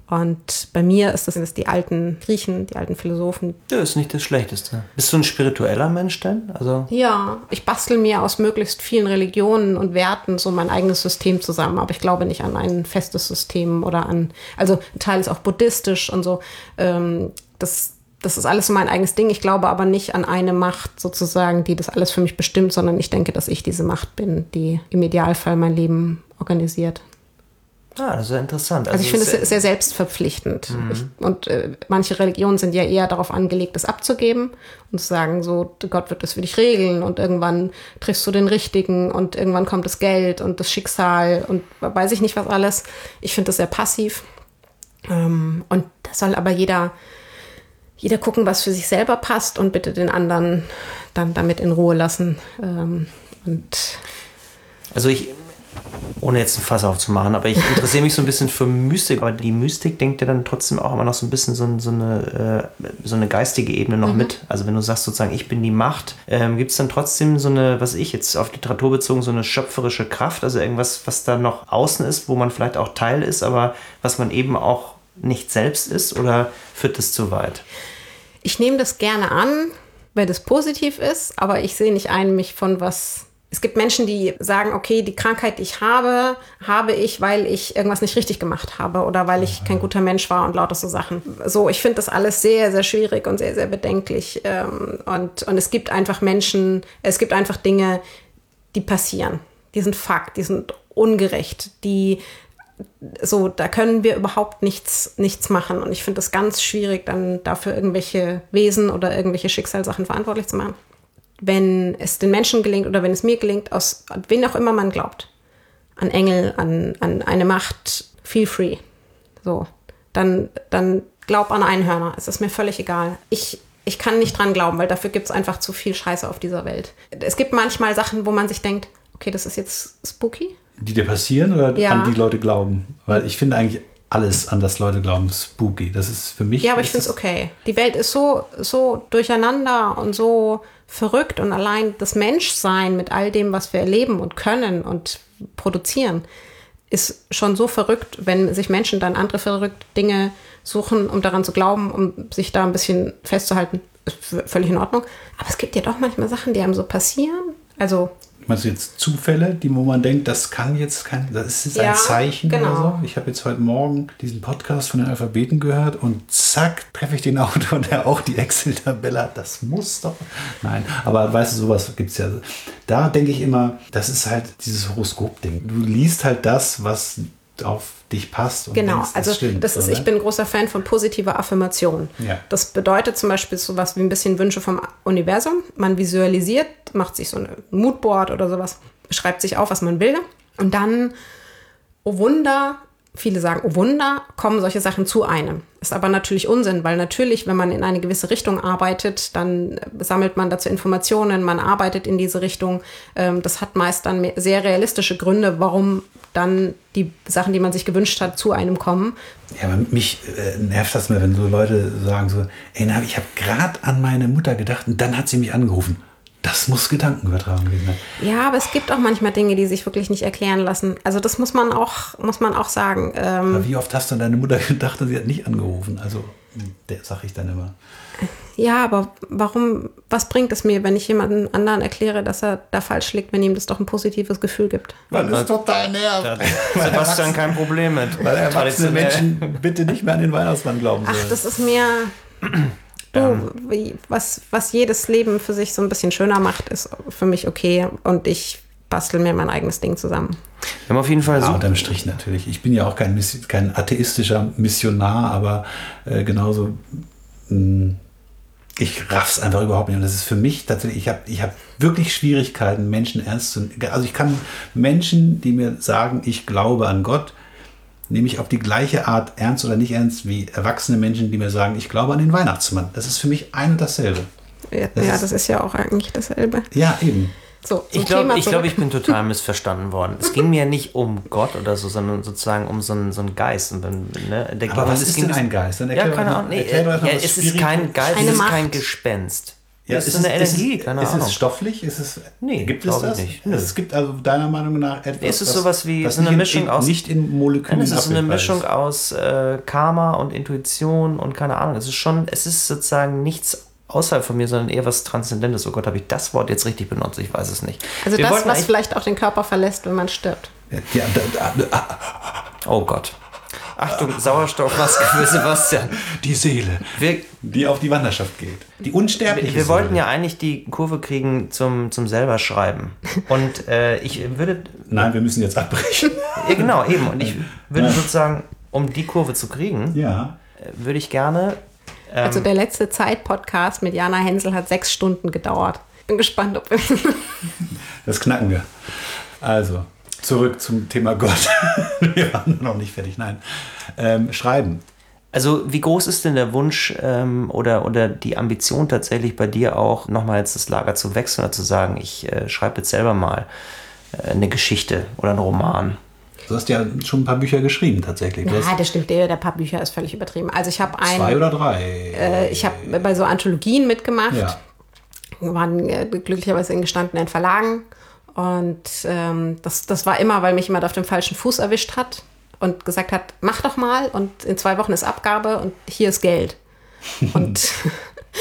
[SPEAKER 3] Und bei mir ist das, das die alten Griechen, die alten Philosophen.
[SPEAKER 2] Ja, ist nicht das Schlechteste. Bist du ein spiritueller Mensch denn? Also
[SPEAKER 3] ja, ich bastel mir aus möglichst vielen Religionen und Werten so mein eigenes System zusammen. Aber ich glaube nicht an ein festes System oder an, also ein Teil ist auch buddhistisch und so. Ähm, das, das ist alles so mein eigenes Ding. Ich glaube aber nicht an eine Macht sozusagen, die das alles für mich bestimmt, sondern ich denke, dass ich diese Macht bin, die im Idealfall mein Leben organisiert.
[SPEAKER 2] Ah, das ist ja interessant.
[SPEAKER 3] Also, also ich finde es sehr selbstverpflichtend. Mhm. Ich, und äh, manche Religionen sind ja eher darauf angelegt, das abzugeben und zu sagen, so, Gott wird das für dich regeln und irgendwann triffst du den Richtigen und irgendwann kommt das Geld und das Schicksal und weiß ich nicht was alles. Ich finde das sehr passiv. Ähm, und da soll aber jeder, jeder gucken, was für sich selber passt und bitte den anderen dann damit in Ruhe lassen. Ähm, und
[SPEAKER 2] also ich, ohne jetzt ein Fass aufzumachen, aber ich interessiere mich so ein bisschen für Mystik, aber die Mystik denkt ja dann trotzdem auch immer noch so ein bisschen so, so eine, äh, so eine geistige Ebene noch mhm. mit. Also wenn du sagst sozusagen, ich bin die Macht, ähm, gibt es dann trotzdem so eine, was ich jetzt auf Literatur bezogen, so eine schöpferische Kraft, also irgendwas, was da noch außen ist, wo man vielleicht auch Teil ist, aber was man eben auch nicht selbst ist oder führt das zu weit?
[SPEAKER 3] Ich nehme das gerne an, wenn es positiv ist, aber ich sehe nicht ein, mich von was es gibt Menschen, die sagen, okay, die Krankheit, die ich habe, habe ich, weil ich irgendwas nicht richtig gemacht habe oder weil ich kein guter Mensch war und lauter so Sachen. So, ich finde das alles sehr, sehr schwierig und sehr, sehr bedenklich. Ähm, und, und es gibt einfach Menschen, es gibt einfach Dinge, die passieren. Die sind Fakt, die sind ungerecht, die so, da können wir überhaupt nichts, nichts machen. Und ich finde es ganz schwierig, dann dafür irgendwelche Wesen oder irgendwelche Schicksalsachen verantwortlich zu machen wenn es den Menschen gelingt oder wenn es mir gelingt, aus wen auch immer man glaubt, an Engel, an, an eine Macht, feel free. So, dann, dann glaub an Einhörner. Es ist mir völlig egal. Ich, ich kann nicht dran glauben, weil dafür gibt es einfach zu viel Scheiße auf dieser Welt. Es gibt manchmal Sachen, wo man sich denkt, okay, das ist jetzt spooky.
[SPEAKER 1] Die dir passieren oder
[SPEAKER 3] Ja.
[SPEAKER 1] an die Leute glauben? Weil ich finde eigentlich alles, an das Leute glauben, spooky. Das ist für mich.
[SPEAKER 3] Ja, aber ich finde es okay. Die Welt ist so, so durcheinander und so verrückt und allein das Menschsein mit all dem, was wir erleben und können und produzieren, ist schon so verrückt, wenn sich Menschen dann andere verrückte Dinge suchen, um daran zu glauben, um sich da ein bisschen festzuhalten, ist völlig in Ordnung. Aber es gibt ja doch manchmal Sachen, die einem so passieren. Also,
[SPEAKER 1] Du jetzt Zufälle, die wo man denkt, das kann jetzt kein, das ist jetzt
[SPEAKER 3] Ja,
[SPEAKER 1] ein Zeichen
[SPEAKER 3] genau.
[SPEAKER 1] oder so? Ich habe jetzt heute Morgen diesen Podcast von den Alphabeten gehört und zack, treffe ich den [laughs] Autor, der auch die Excel-Tabelle hat. Das muss doch. Nein, aber weißt du, sowas gibt es ja. Da denke ich immer, das ist halt dieses Horoskop-Ding. Du liest halt das, was auf dich passt. Und
[SPEAKER 3] Genau,
[SPEAKER 1] denkst,
[SPEAKER 3] also
[SPEAKER 1] stimmt,
[SPEAKER 3] das ist,
[SPEAKER 1] oder?
[SPEAKER 3] ich bin ein großer Fan von positiver Affirmation.
[SPEAKER 1] Ja.
[SPEAKER 3] Das bedeutet zum Beispiel sowas wie ein bisschen Wünsche vom Universum. Man visualisiert, macht sich so ein Moodboard oder sowas, schreibt sich auf, was man will. Und dann, oh Wunder, viele sagen, oh Wunder, kommen solche Sachen zu einem. Ist aber natürlich Unsinn, weil natürlich, wenn man in eine gewisse Richtung arbeitet, dann sammelt man dazu Informationen, man arbeitet in diese Richtung. Ähm, Das hat meist dann sehr realistische Gründe, warum dann die Sachen, die man sich gewünscht hat, zu einem kommen.
[SPEAKER 1] Ja, aber mich äh, nervt das mal, wenn so Leute sagen so, ey, na, ich habe gerade an meine Mutter gedacht und dann hat sie mich angerufen. Das muss Gedanken übertragen sein.
[SPEAKER 3] Ja, aber es gibt auch manchmal Dinge, die sich wirklich nicht erklären lassen. Also das muss man auch, muss man auch sagen. Ähm,
[SPEAKER 1] Aber wie oft hast du an deine Mutter [laughs] gedacht und sie hat nicht angerufen? Also, der sag ich dann immer.
[SPEAKER 3] ja, aber warum, was bringt es mir, wenn ich jemandem anderen erkläre, dass er da falsch liegt, wenn ihm das doch ein positives Gefühl gibt?
[SPEAKER 1] Weil das total
[SPEAKER 2] Da
[SPEAKER 1] nervt.
[SPEAKER 2] Sebastian kein Problem mit.
[SPEAKER 1] Weil erwachsene. Menschen bitte nicht mehr an den Weihnachtsmann glauben
[SPEAKER 3] Ach,
[SPEAKER 1] sollen.
[SPEAKER 3] das ist mir. Du, wie, was, was jedes Leben für sich so ein bisschen schöner macht, ist für mich okay. Und ich bastel mir mein eigenes Ding zusammen.
[SPEAKER 2] Wir haben auf jeden Fall
[SPEAKER 1] Ja,
[SPEAKER 2] so.
[SPEAKER 1] unterm Strich natürlich. Ich bin ja auch kein, kein atheistischer Missionar, aber äh, genauso. mh, ich raff's einfach überhaupt nicht. Und das ist für mich tatsächlich, ich habe ich hab wirklich Schwierigkeiten, Menschen ernst zu nehmen. Also ich kann Menschen, die mir sagen, ich glaube an Gott, nehme ich auf die gleiche Art ernst oder nicht ernst wie erwachsene Menschen, die mir sagen, ich glaube an den Weihnachtsmann. Das ist für mich ein und dasselbe.
[SPEAKER 3] Ja,
[SPEAKER 1] Das
[SPEAKER 3] ja,
[SPEAKER 1] ist-
[SPEAKER 3] das ist ja auch eigentlich dasselbe.
[SPEAKER 1] Ja, eben.
[SPEAKER 3] So,
[SPEAKER 2] Ich glaube, ich, glaub, ich bin total [laughs] missverstanden worden. Es ging mir nicht um Gott oder so, sondern sozusagen um so einen, so einen Geist. Und wenn, ne, der
[SPEAKER 1] Aber was
[SPEAKER 2] es
[SPEAKER 1] ist denn ein Geist? Dann
[SPEAKER 2] Ja, keine Ahnung. Nee, ja, es ist kein Geist, es ist kein. Gespenst.
[SPEAKER 1] Ja,
[SPEAKER 2] es ist
[SPEAKER 1] es
[SPEAKER 2] eine
[SPEAKER 1] ist-
[SPEAKER 2] Energie,
[SPEAKER 1] ist es,
[SPEAKER 2] keine
[SPEAKER 1] ist
[SPEAKER 2] Ahnung.
[SPEAKER 1] es stofflich? Ist es,
[SPEAKER 2] Nee,
[SPEAKER 1] gibt es das?
[SPEAKER 2] nicht. Nö.
[SPEAKER 1] Es gibt also deiner Meinung nach etwas,
[SPEAKER 2] Es ist
[SPEAKER 1] das-
[SPEAKER 2] sowas wie
[SPEAKER 1] das
[SPEAKER 2] so eine
[SPEAKER 1] nicht in-
[SPEAKER 2] Mischung
[SPEAKER 1] in,
[SPEAKER 2] aus-
[SPEAKER 1] Nicht in Molekülen
[SPEAKER 2] Nein, es ist so eine Mischung
[SPEAKER 1] ist.
[SPEAKER 2] aus äh, Karma und Intuition und keine Ahnung. Es ist schon, es ist sozusagen nichts außerhalb von mir, sondern eher was Transzendentes. Oh Gott, habe ich das Wort jetzt richtig benutzt? Ich weiß es nicht.
[SPEAKER 3] Also
[SPEAKER 2] Wir
[SPEAKER 3] das, was vielleicht auch den Körper verlässt, wenn man stirbt.
[SPEAKER 1] Ja, da, da, da,
[SPEAKER 2] Oh Gott. Achtung, Sauerstoffmaske für Sebastian.
[SPEAKER 1] die Seele,
[SPEAKER 2] Wir,
[SPEAKER 1] die auf die Wanderschaft geht. Die unsterbliche
[SPEAKER 2] wir wollten
[SPEAKER 1] Seele.
[SPEAKER 2] ja eigentlich die Kurve kriegen zum, zum selber schreiben. Und äh, ich würde.
[SPEAKER 1] Nein, wir müssen jetzt abbrechen.
[SPEAKER 2] Ja, genau, eben. Und ich würde
[SPEAKER 1] Ja.
[SPEAKER 2] sozusagen, um die Kurve zu kriegen,
[SPEAKER 1] ja.
[SPEAKER 2] äh, würde ich gerne.
[SPEAKER 3] Also der letzte Zeit-Podcast mit Jana Hensel hat sechs Stunden gedauert. Bin gespannt, ob wir
[SPEAKER 1] Das knacken wir. Also, zurück zum Thema Gott. [laughs] wir waren noch nicht fertig. Nein. Ähm, schreiben.
[SPEAKER 2] Also, wie groß ist denn der Wunsch ähm, oder, oder die Ambition tatsächlich bei dir auch, nochmal jetzt das Lager zu wechseln oder zu sagen, ich äh, schreibe jetzt selber mal äh, eine Geschichte oder einen Roman?
[SPEAKER 1] Du hast ja schon ein paar Bücher geschrieben tatsächlich.
[SPEAKER 3] Ja, das stimmt. Der, der paar Bücher ist völlig übertrieben. Also ich habe ein,
[SPEAKER 1] zwei oder drei.
[SPEAKER 3] äh, ich habe bei so Anthologien mitgemacht.
[SPEAKER 1] ja.
[SPEAKER 3] waren äh, glücklicherweise in gestandenen Verlagen. Und ähm, das, das war immer, weil mich jemand auf dem falschen Fuß erwischt hat und gesagt hat, mach doch mal und in zwei Wochen ist Abgabe und hier ist Geld. [laughs] Und,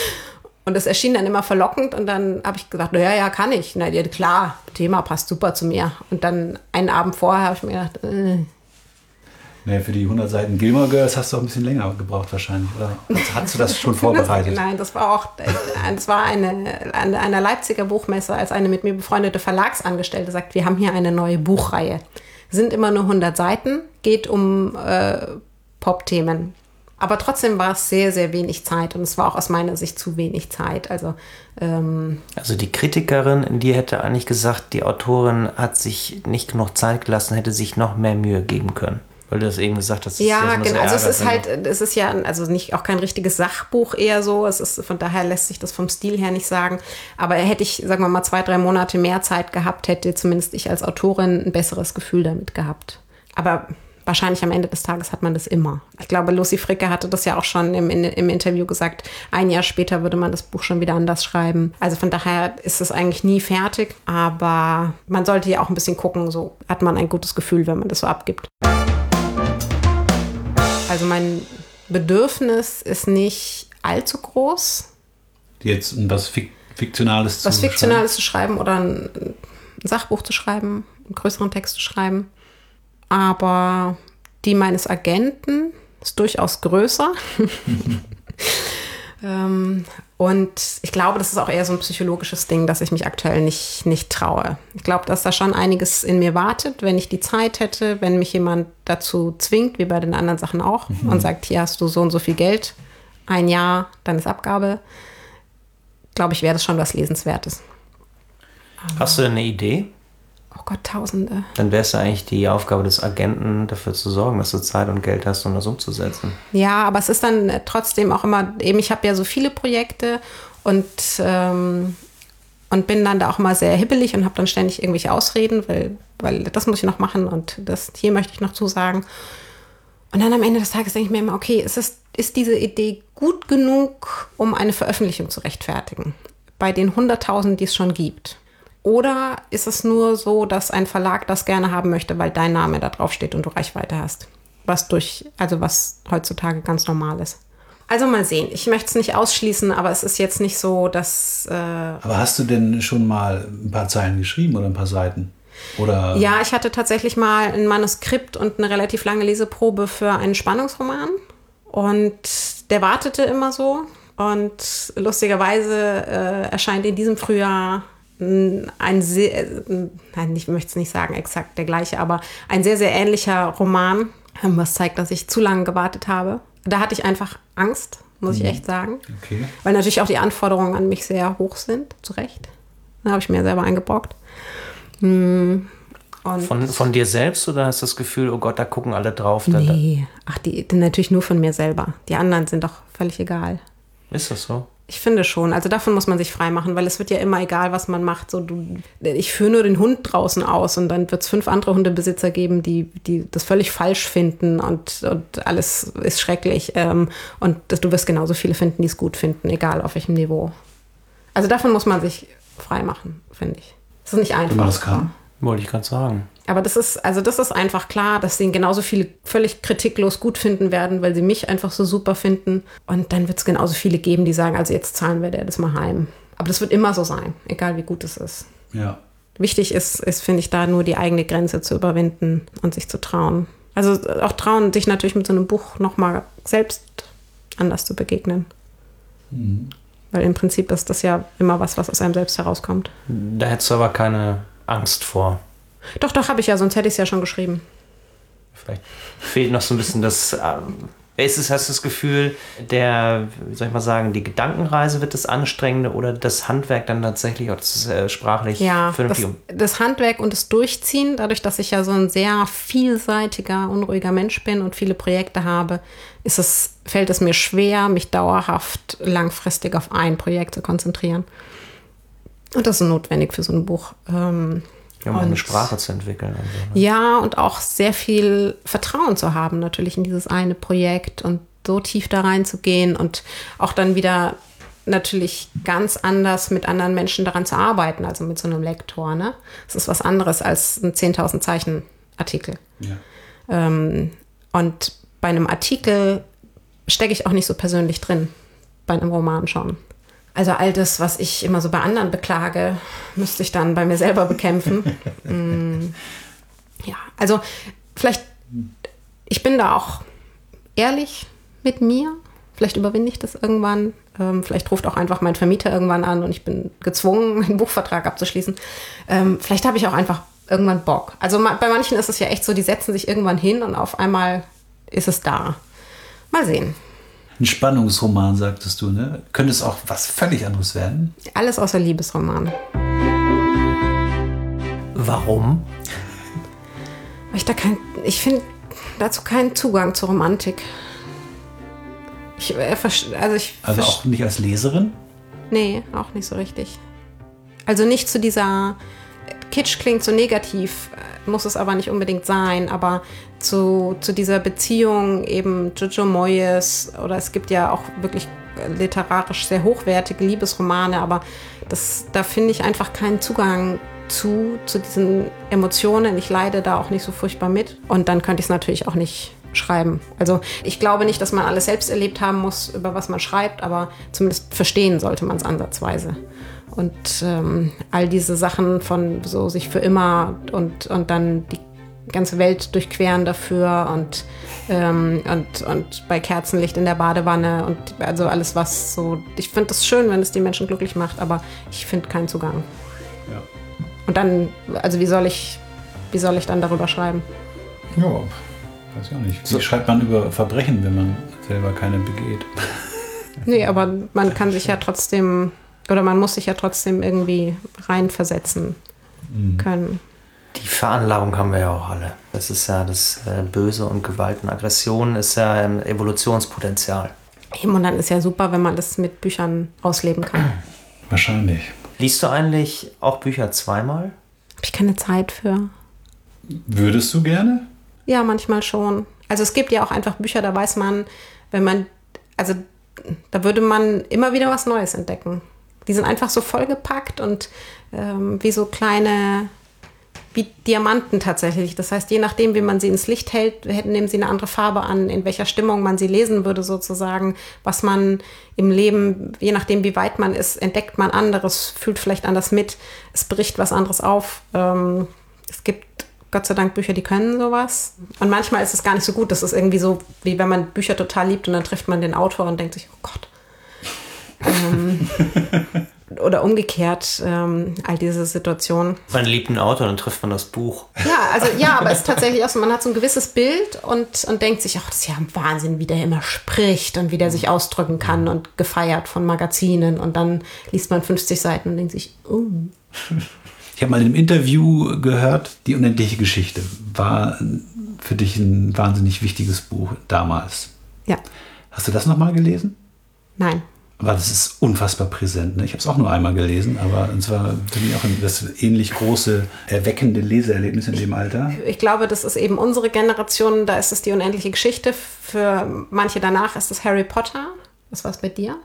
[SPEAKER 3] [laughs] und das erschien dann immer verlockend und dann habe ich gesagt, naja, ja, kann ich. Na ja, klar, Thema passt super zu mir. Und dann einen Abend vorher habe ich mir gedacht, äh,
[SPEAKER 1] Nee, für die 100 Seiten Gilmore Girls hast du auch ein bisschen länger gebraucht wahrscheinlich. Oder hast, hast du das [laughs] schon vorbereitet?
[SPEAKER 3] Nein, das war auch, das war eine, eine einer Leipziger Buchmesse, als eine mit mir befreundete Verlagsangestellte sagt, wir haben hier eine neue Buchreihe. Sind immer nur 100 Seiten, geht um äh, Pop-Themen. Aber trotzdem war es sehr, sehr wenig Zeit und es war auch aus meiner Sicht zu wenig Zeit. Also ähm,
[SPEAKER 2] Also die Kritikerin in dir hätte eigentlich gesagt, die Autorin hat sich nicht genug Zeit gelassen, hätte sich noch mehr Mühe geben können. Weil du das eben gesagt hast.
[SPEAKER 3] Ja, genau. Also es ist halt, es ist ja, also nicht auch kein richtiges Sachbuch eher so. Es ist, von daher lässt sich das vom Stil her nicht sagen. Aber hätte ich, sagen wir mal, zwei, drei Monate mehr Zeit gehabt, hätte zumindest ich als Autorin ein besseres Gefühl damit gehabt. Aber wahrscheinlich am Ende des Tages hat man das immer. Ich glaube, Lucy Fricke hatte das ja auch schon im, im Interview gesagt. Ein Jahr später würde man das Buch schon wieder anders schreiben. Also von daher ist es eigentlich nie fertig. Aber man sollte ja auch ein bisschen gucken, so hat man ein gutes Gefühl, wenn man das so abgibt. Also mein Bedürfnis ist nicht allzu groß.
[SPEAKER 1] Jetzt was Fik Fiktionales
[SPEAKER 3] zu Was Fiktionales zu schreiben oder ein, ein Sachbuch zu schreiben, einen größeren Text zu schreiben. Aber die meines Agenten ist durchaus größer. [laughs] ähm, und ich glaube, das ist auch eher so ein psychologisches Ding, dass ich mich aktuell nicht, nicht traue. Ich glaube, dass da schon einiges in mir wartet, wenn ich die Zeit hätte, wenn mich jemand dazu zwingt, wie bei den anderen Sachen auch, mhm. und sagt, hier hast du so und so viel Geld, ein Jahr, dann ist Abgabe. Glaube ich, wäre das schon was Lesenswertes.
[SPEAKER 2] Hast du eine Idee?
[SPEAKER 3] Oh Gott, Tausende.
[SPEAKER 2] Dann wäre es ja eigentlich die Aufgabe des Agenten, dafür zu sorgen, dass du Zeit und Geld hast, um das umzusetzen.
[SPEAKER 3] Ja, aber es ist dann trotzdem auch immer, eben ich habe ja so viele Projekte und, ähm, und bin dann da auch mal sehr hibbelig und habe dann ständig irgendwelche Ausreden, weil, weil das muss ich noch machen und das hier möchte ich noch zusagen. Und dann am Ende des Tages denke ich mir immer, okay, ist, es, ist diese Idee gut genug, um eine Veröffentlichung zu rechtfertigen? Bei den 100.000, die es schon gibt. Oder ist es nur so, dass ein Verlag das gerne haben möchte, weil dein Name da drauf steht und du Reichweite hast? Was durch, also was heutzutage ganz normal ist. Also mal sehen. Ich möchte es nicht ausschließen, aber es ist jetzt nicht so, dass. Äh
[SPEAKER 1] aber hast du denn schon mal ein paar Zeilen geschrieben oder ein paar Seiten? Oder?
[SPEAKER 3] Ja, ich hatte tatsächlich mal ein Manuskript und eine relativ lange Leseprobe für einen Spannungsroman. Und der wartete immer so. Und lustigerweise äh, erscheint in diesem Frühjahr ein sehr, nein, ich möchte es nicht sagen exakt der gleiche, aber ein sehr, sehr ähnlicher Roman, was zeigt, dass ich zu lange gewartet habe. Da hatte ich einfach Angst, muss ich mhm. echt sagen. Okay. Weil natürlich auch die Anforderungen an mich sehr hoch sind, zu Recht. Da habe ich mir selber eingebrockt.
[SPEAKER 2] Hm, von, von dir selbst oder hast du das Gefühl, oh Gott, da gucken alle drauf?
[SPEAKER 3] Nee, ach, die natürlich nur von mir selber. Die anderen sind doch völlig egal.
[SPEAKER 2] Ist das so?
[SPEAKER 3] Ich finde schon. Also davon muss man sich freimachen, weil es wird ja immer egal, was man macht. So, du, ich führe nur den Hund draußen aus und dann wird es fünf andere Hundebesitzer geben, die, die das völlig falsch finden und, und alles ist schrecklich. Ähm, und du wirst genauso viele finden, die es gut finden, egal auf welchem Niveau. Also davon muss man sich freimachen, finde ich. Das ist nicht einfach. Wenn man das
[SPEAKER 2] kann. Wollte ich gerade sagen.
[SPEAKER 3] Aber das ist, also das ist einfach klar, dass sie genauso viele völlig kritiklos gut finden werden, weil sie mich einfach so super finden. Und dann wird es genauso viele geben, die sagen, also jetzt zahlen wir der das mal heim. Aber das wird immer so sein, egal wie gut es ist.
[SPEAKER 1] Ja.
[SPEAKER 3] Wichtig ist, ist finde ich, da nur die eigene Grenze zu überwinden und sich zu trauen. Also auch trauen, sich natürlich mit so einem Buch nochmal selbst anders zu begegnen. Mhm. Weil im Prinzip ist das ja immer was, was aus einem selbst herauskommt.
[SPEAKER 2] Da hättest du aber keine Angst vor.
[SPEAKER 3] Doch, doch, habe ich ja, sonst hätte ich es ja schon geschrieben.
[SPEAKER 2] Vielleicht fehlt noch so ein bisschen das. Ähm, ist es, hast du das Gefühl, der, wie soll ich mal sagen, die Gedankenreise wird das Anstrengende oder das Handwerk dann tatsächlich auch das, äh, sprachlich
[SPEAKER 3] ja, das, das Handwerk und das Durchziehen, dadurch, dass ich ja so ein sehr vielseitiger, unruhiger Mensch bin und viele Projekte habe, ist es, fällt es mir schwer, mich dauerhaft langfristig auf ein Projekt zu konzentrieren. Und das ist notwendig für so ein Buch. Ähm,
[SPEAKER 2] ja, um und, eine Sprache zu entwickeln. Und
[SPEAKER 3] so, ne? Ja, und auch sehr viel Vertrauen zu haben, natürlich in dieses eine Projekt und so tief da reinzugehen und auch dann wieder natürlich ganz anders mit anderen Menschen daran zu arbeiten, also mit so einem Lektor. Ne? Das ist was anderes als ein 10.000 Zeichen Artikel. Ja. Ähm, und bei einem Artikel stecke ich auch nicht so persönlich drin, bei einem Roman schon. Also all das, was ich immer so bei anderen beklage, müsste ich dann bei mir selber bekämpfen. [laughs] mm, ja, also vielleicht, ich bin da auch ehrlich mit mir. Vielleicht überwinde ich das irgendwann. Ähm, vielleicht ruft auch einfach mein Vermieter irgendwann an und ich bin gezwungen, [laughs] einen Buchvertrag abzuschließen. Ähm, vielleicht habe ich auch einfach irgendwann Bock. Also bei manchen ist es ja echt so, die setzen sich irgendwann hin und auf einmal ist es da. Mal sehen
[SPEAKER 1] ein Spannungsroman, sagtest du, ne? Könnte es auch was völlig anderes werden?
[SPEAKER 3] Alles außer Liebesroman.
[SPEAKER 2] Warum?
[SPEAKER 3] Weil ich da kein. Ich finde, dazu keinen Zugang zur Romantik. Ich, äh, also ich
[SPEAKER 1] Also auch nicht als Leserin?
[SPEAKER 3] Nee, auch nicht so richtig. Also nicht zu dieser. Kitsch klingt so negativ, äh, muss es aber nicht unbedingt sein, aber zu, zu dieser Beziehung eben Jojo Moyes oder es gibt ja auch wirklich literarisch sehr hochwertige Liebesromane, aber das, da finde ich einfach keinen Zugang zu, zu diesen Emotionen. Ich leide da auch nicht so furchtbar mit und dann könnte ich es natürlich auch nicht schreiben. Also ich glaube nicht, dass man alles selbst erlebt haben muss, über was man schreibt, aber zumindest verstehen sollte man es ansatzweise. Und ähm, all diese Sachen von so sich für immer und, und dann die ganze Welt durchqueren dafür und, ähm, und, und bei Kerzenlicht in der Badewanne und also alles, was so. Ich finde das schön, wenn es die Menschen glücklich macht, aber ich finde keinen Zugang.
[SPEAKER 1] Ja.
[SPEAKER 3] Und dann, also wie soll ich, wie soll ich dann darüber schreiben?
[SPEAKER 1] Ja, weiß ich auch nicht. Wie schreibt man über Verbrechen, wenn man selber keine begeht? [laughs]
[SPEAKER 3] Nee, aber man kann sich ja trotzdem, oder man muss sich ja trotzdem irgendwie reinversetzen können.
[SPEAKER 2] Die Veranlagung haben wir ja auch alle. Das ist ja das äh, Böse und Gewalt und Aggression ist ja ein Evolutionspotenzial.
[SPEAKER 3] Eben, und dann ist ja super, wenn man das mit Büchern ausleben kann. Habe [clears throat]
[SPEAKER 1] Wahrscheinlich.
[SPEAKER 2] Liest du eigentlich auch Bücher zweimal?
[SPEAKER 3] ich keine Zeit für.
[SPEAKER 1] Würdest du gerne?
[SPEAKER 3] Ja, manchmal schon. Also es gibt ja auch einfach Bücher, da weiß man, wenn man, also da würde man immer wieder was Neues entdecken. Die sind einfach so vollgepackt und ähm, wie so kleine, wie Diamanten tatsächlich. Das heißt, je nachdem, wie man sie ins Licht hält, nehmen sie eine andere Farbe an, in welcher Stimmung man sie lesen würde sozusagen, was man im Leben, je nachdem, wie weit man ist, entdeckt man anderes, fühlt vielleicht anders mit, es bricht was anderes auf. Ähm, es gibt Gott sei Dank Bücher, die können sowas. Und manchmal ist es gar nicht so gut. Das ist irgendwie so, wie wenn man Bücher total liebt und dann trifft man den Autor und denkt sich, oh Gott. ähm, [laughs] oder umgekehrt, ähm, all diese Situationen.
[SPEAKER 2] Man liebt einen Autor, dann trifft man das Buch.
[SPEAKER 3] Ja, also ja, aber es ist [laughs] tatsächlich auch so, man hat so ein gewisses Bild und, und denkt sich, ach, das ist ja ein Wahnsinn, wie der immer spricht und wie der sich ausdrücken kann und gefeiert von Magazinen. Und dann liest man 50 Seiten und denkt sich, oh.
[SPEAKER 1] Ich habe mal in einem Interview gehört, die unendliche Geschichte war für dich ein wahnsinnig wichtiges Buch damals.
[SPEAKER 3] Ja,
[SPEAKER 1] Hast du das nochmal gelesen?
[SPEAKER 3] nein.
[SPEAKER 1] Aber das ist unfassbar präsent. Ne? Ich habe es auch nur einmal gelesen, aber es war für mich auch ein, das ähnlich große, erweckende Leseerlebnis in dem Alter.
[SPEAKER 3] Ich glaube, das ist eben unsere Generation, da ist es die unendliche Geschichte. Für manche danach ist es Harry Potter. Was war es bei dir?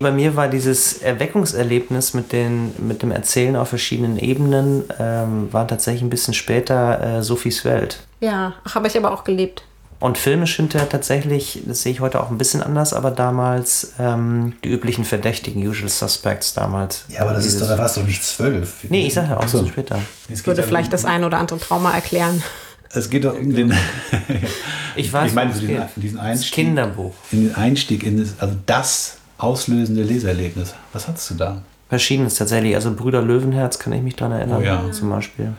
[SPEAKER 2] Bei mir war dieses Erweckungserlebnis mit, den, mit dem Erzählen auf verschiedenen Ebenen, ähm, war tatsächlich ein bisschen später äh, Sophies Welt.
[SPEAKER 3] Ja, ach, habe ich aber auch gelebt.
[SPEAKER 2] Und filmisch hinterher tatsächlich, das sehe ich heute auch ein bisschen anders, aber damals ähm, die üblichen Verdächtigen, Usual Suspects damals.
[SPEAKER 1] Ja, aber das ist doch, da warst du doch nicht zwölf.
[SPEAKER 2] Nee, ich sage ja auch
[SPEAKER 1] so.
[SPEAKER 2] später.
[SPEAKER 1] Es
[SPEAKER 3] Würde
[SPEAKER 1] ja
[SPEAKER 3] vielleicht
[SPEAKER 1] um-
[SPEAKER 3] das ein oder andere Trauma erklären.
[SPEAKER 1] Es geht doch um den. [laughs]
[SPEAKER 2] Ich weiß,
[SPEAKER 1] ich meine, so
[SPEAKER 2] es
[SPEAKER 1] diesen, diesen Einstieg.
[SPEAKER 2] Kinderbuch.
[SPEAKER 1] In den Einstieg in das, also das auslösende Leseerlebnis. Was hattest du da?
[SPEAKER 2] Verschiedenes tatsächlich. Also Brüder Löwenherz kann ich mich daran erinnern,
[SPEAKER 1] Oh ja.
[SPEAKER 2] zum Beispiel.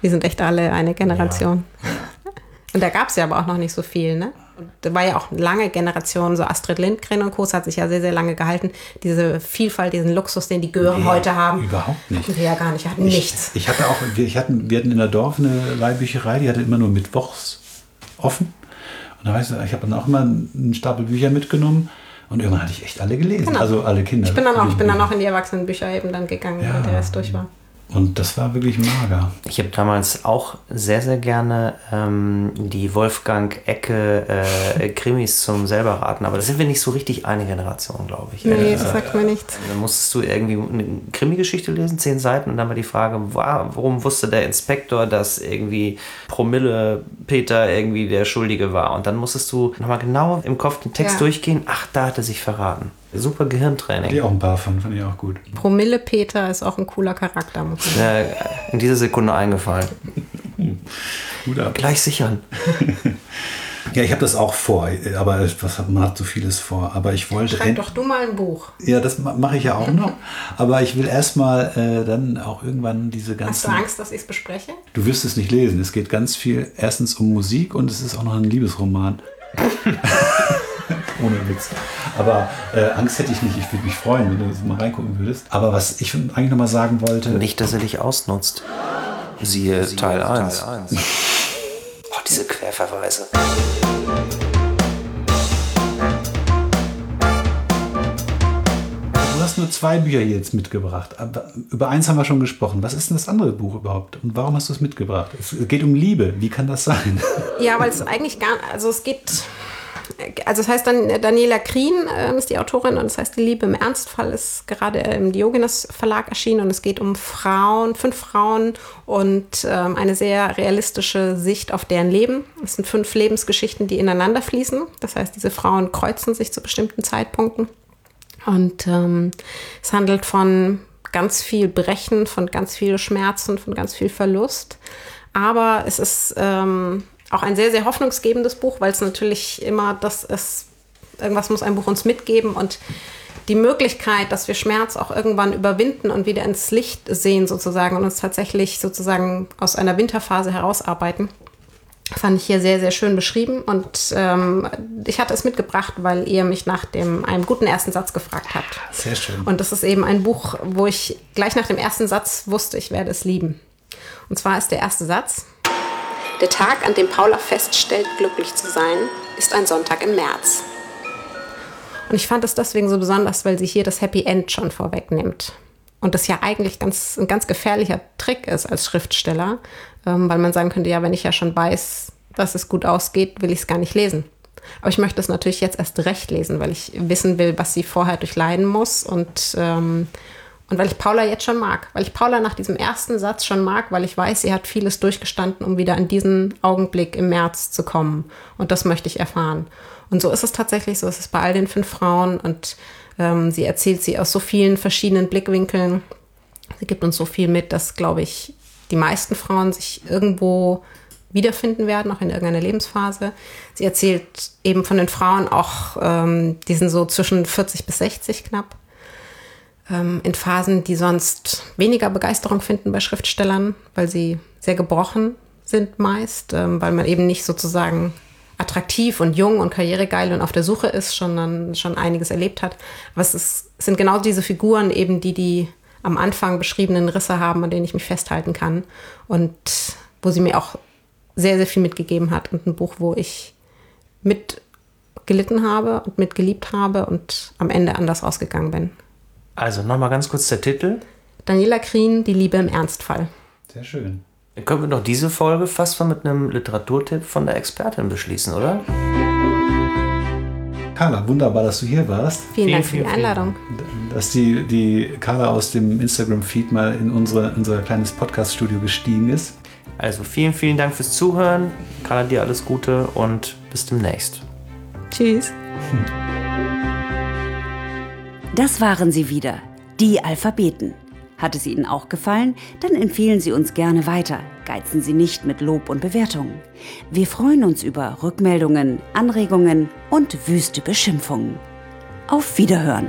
[SPEAKER 3] Wir sind echt alle eine Generation. Und da gab es ja aber auch noch nicht so viel, ne? Und da war ja auch eine lange Generation, so Astrid Lindgren und Co. Hat sich ja sehr, sehr lange gehalten. Diese Vielfalt, diesen Luxus, den die Gören
[SPEAKER 1] Nee,
[SPEAKER 3] heute haben.
[SPEAKER 1] überhaupt nicht.
[SPEAKER 3] Hatten wir ja gar nicht, wir hatten
[SPEAKER 1] Ich,
[SPEAKER 3] nichts.
[SPEAKER 1] ich hatte auch, wir, ich hatten, wir hatten in der Dorf eine Leihbücherei, die hatte immer nur mittwochs offen. Und da weißt du, ich habe dann auch immer einen Stapel Bücher mitgenommen und irgendwann hatte ich echt alle gelesen.
[SPEAKER 3] Genau.
[SPEAKER 1] Also alle Kinder.
[SPEAKER 3] Ich bin dann auch, ich bin dann auch in die Erwachsenenbücher eben dann gegangen,
[SPEAKER 1] Ja.
[SPEAKER 3] wenn der Rest durch war.
[SPEAKER 1] Und das war wirklich mager.
[SPEAKER 2] Ich habe damals auch sehr, sehr gerne ähm, die Wolfgang Ecke äh, [laughs] Krimis zum selber raten, aber da sind wir nicht so richtig eine Generation, glaube ich.
[SPEAKER 3] Nee,
[SPEAKER 2] Äh,
[SPEAKER 3] das sagt mir nichts.
[SPEAKER 2] Dann musstest du irgendwie eine Krimi-Geschichte lesen, zehn Seiten, und dann war die Frage, wa- warum wusste der Inspektor, dass irgendwie Promille Peter irgendwie der Schuldige war? Und dann musstest du nochmal genau im Kopf den Text
[SPEAKER 3] Ja.
[SPEAKER 2] durchgehen. Ach, da hat er sich verraten. Super Gehirntraining.
[SPEAKER 1] ich auch ein paar von, fand ich auch gut.
[SPEAKER 3] Promille Peter ist auch ein cooler Charakter. Muss man sagen.
[SPEAKER 2] In dieser Sekunde eingefallen. [laughs]
[SPEAKER 1] Gut ab.
[SPEAKER 2] Gleich sichern. [laughs]
[SPEAKER 1] Ja, ich habe das auch vor, aber was man hat so vieles vor. Aber ich wollte.
[SPEAKER 3] Schreib doch du mal ein Buch.
[SPEAKER 1] Ja, das ma- mache ich ja auch [laughs] noch. Aber ich will erstmal äh, dann auch irgendwann diese
[SPEAKER 3] Hast du. Angst, dass ich es bespreche?
[SPEAKER 1] Du wirst es nicht lesen. Es geht ganz viel erstens um Musik und es ist auch noch ein Liebesroman. [laughs] Ohne Witz. Aber äh, Angst hätte ich nicht. Ich würde mich freuen, wenn du mal reingucken würdest. Aber was ich eigentlich noch mal sagen wollte.
[SPEAKER 2] Nicht, dass er dich ausnutzt. Siehe, Teil 1. [laughs] Oh, Diese Querverweise.
[SPEAKER 1] Du hast nur zwei Bücher jetzt mitgebracht. Aber über eins haben wir schon gesprochen. Was ist denn das andere Buch überhaupt? Und warum hast du es mitgebracht? Es geht um Liebe. Wie kann das sein?
[SPEAKER 3] Ja, weil es eigentlich gar, also es geht, also es heißt dann, Daniela Krien äh, ist die Autorin und es heißt Die Liebe im Ernstfall ist gerade im Diogenes Verlag erschienen und es geht um Frauen, fünf Frauen und ähm, eine sehr realistische Sicht auf deren Leben. Es sind fünf Lebensgeschichten, die ineinander fließen. Das heißt, diese Frauen kreuzen sich zu bestimmten Zeitpunkten. Und ähm, es handelt von ganz viel Brechen, von ganz viel Schmerzen, von ganz viel Verlust. Aber es ist ähm, auch ein sehr, sehr hoffnungsgebendes Buch, weil es natürlich immer das ist, irgendwas muss ein Buch uns mitgeben und die Möglichkeit, dass wir Schmerz auch irgendwann überwinden und wieder ins Licht sehen sozusagen und uns tatsächlich sozusagen aus einer Winterphase herausarbeiten, fand ich hier sehr, sehr schön beschrieben. Und ähm, ich hatte es mitgebracht, weil ihr mich nach dem, einem guten ersten Satz gefragt habt.
[SPEAKER 1] Sehr schön.
[SPEAKER 3] Und das ist eben ein Buch, wo ich gleich nach dem ersten Satz wusste, ich werde es lieben. Und zwar ist der erste Satz. Der Tag, an dem Paula feststellt, glücklich zu sein, ist ein Sonntag im März. Und ich fand es deswegen so besonders, weil sie hier das Happy End schon vorwegnimmt. Und das ja eigentlich ganz, ein ganz gefährlicher Trick ist als Schriftsteller, ähm, weil man sagen könnte, ja, wenn ich ja schon weiß, dass es gut ausgeht, will ich es gar nicht lesen. Aber ich möchte es natürlich jetzt erst recht lesen, weil ich wissen will, was sie vorher durchleiden muss und, ähm, und weil ich Paula jetzt schon mag. Weil ich Paula nach diesem ersten Satz schon mag, weil ich weiß, sie hat vieles durchgestanden, um wieder in diesen Augenblick im März zu kommen. Und das möchte ich erfahren. Und so ist es tatsächlich, so ist es bei all den fünf Frauen und ähm, sie erzählt sie aus so vielen verschiedenen Blickwinkeln. Sie gibt uns so viel mit, dass, glaube ich, die meisten Frauen sich irgendwo wiederfinden werden, auch in irgendeiner Lebensphase. Sie erzählt eben von den Frauen auch, ähm, die sind so zwischen 40 bis 60 knapp, in Phasen, die sonst weniger Begeisterung finden bei Schriftstellern, weil sie sehr gebrochen sind meist, ähm, weil man eben nicht sozusagen attraktiv und jung und karrieregeil und auf der Suche ist, schon dann schon einiges erlebt hat. Aber es, ist, sind genau diese Figuren eben, die die am Anfang beschriebenen Risse haben, an denen ich mich festhalten kann und wo sie mir auch sehr, sehr viel mitgegeben hat und ein Buch, wo ich mitgelitten habe und mitgeliebt habe und am Ende anders rausgegangen bin.
[SPEAKER 2] Also nochmal ganz kurz der Titel.
[SPEAKER 3] Daniela Krien, Die Liebe im Ernstfall.
[SPEAKER 1] Sehr schön.
[SPEAKER 2] Dann können wir doch diese Folge fast mal mit einem Literaturtipp von der Expertin beschließen, oder?
[SPEAKER 1] Carla, wunderbar, dass du hier warst.
[SPEAKER 3] Vielen,
[SPEAKER 2] Vielen,
[SPEAKER 3] Dank für die Einladung.
[SPEAKER 1] Dass die, die Carla aus dem Instagram-Feed mal in unsere, unser kleines Podcast-Studio gestiegen ist.
[SPEAKER 2] Also vielen, vielen Dank fürs Zuhören. Carla, dir alles Gute und bis demnächst.
[SPEAKER 3] Tschüss. [laughs]
[SPEAKER 4] Das waren sie wieder, die Alphabeten. Hat es Ihnen auch gefallen? Dann empfehlen Sie uns gerne weiter. Geizen Sie nicht mit Lob und Bewertungen. Wir freuen uns über Rückmeldungen, Anregungen und wüste Beschimpfungen. Auf Wiederhören!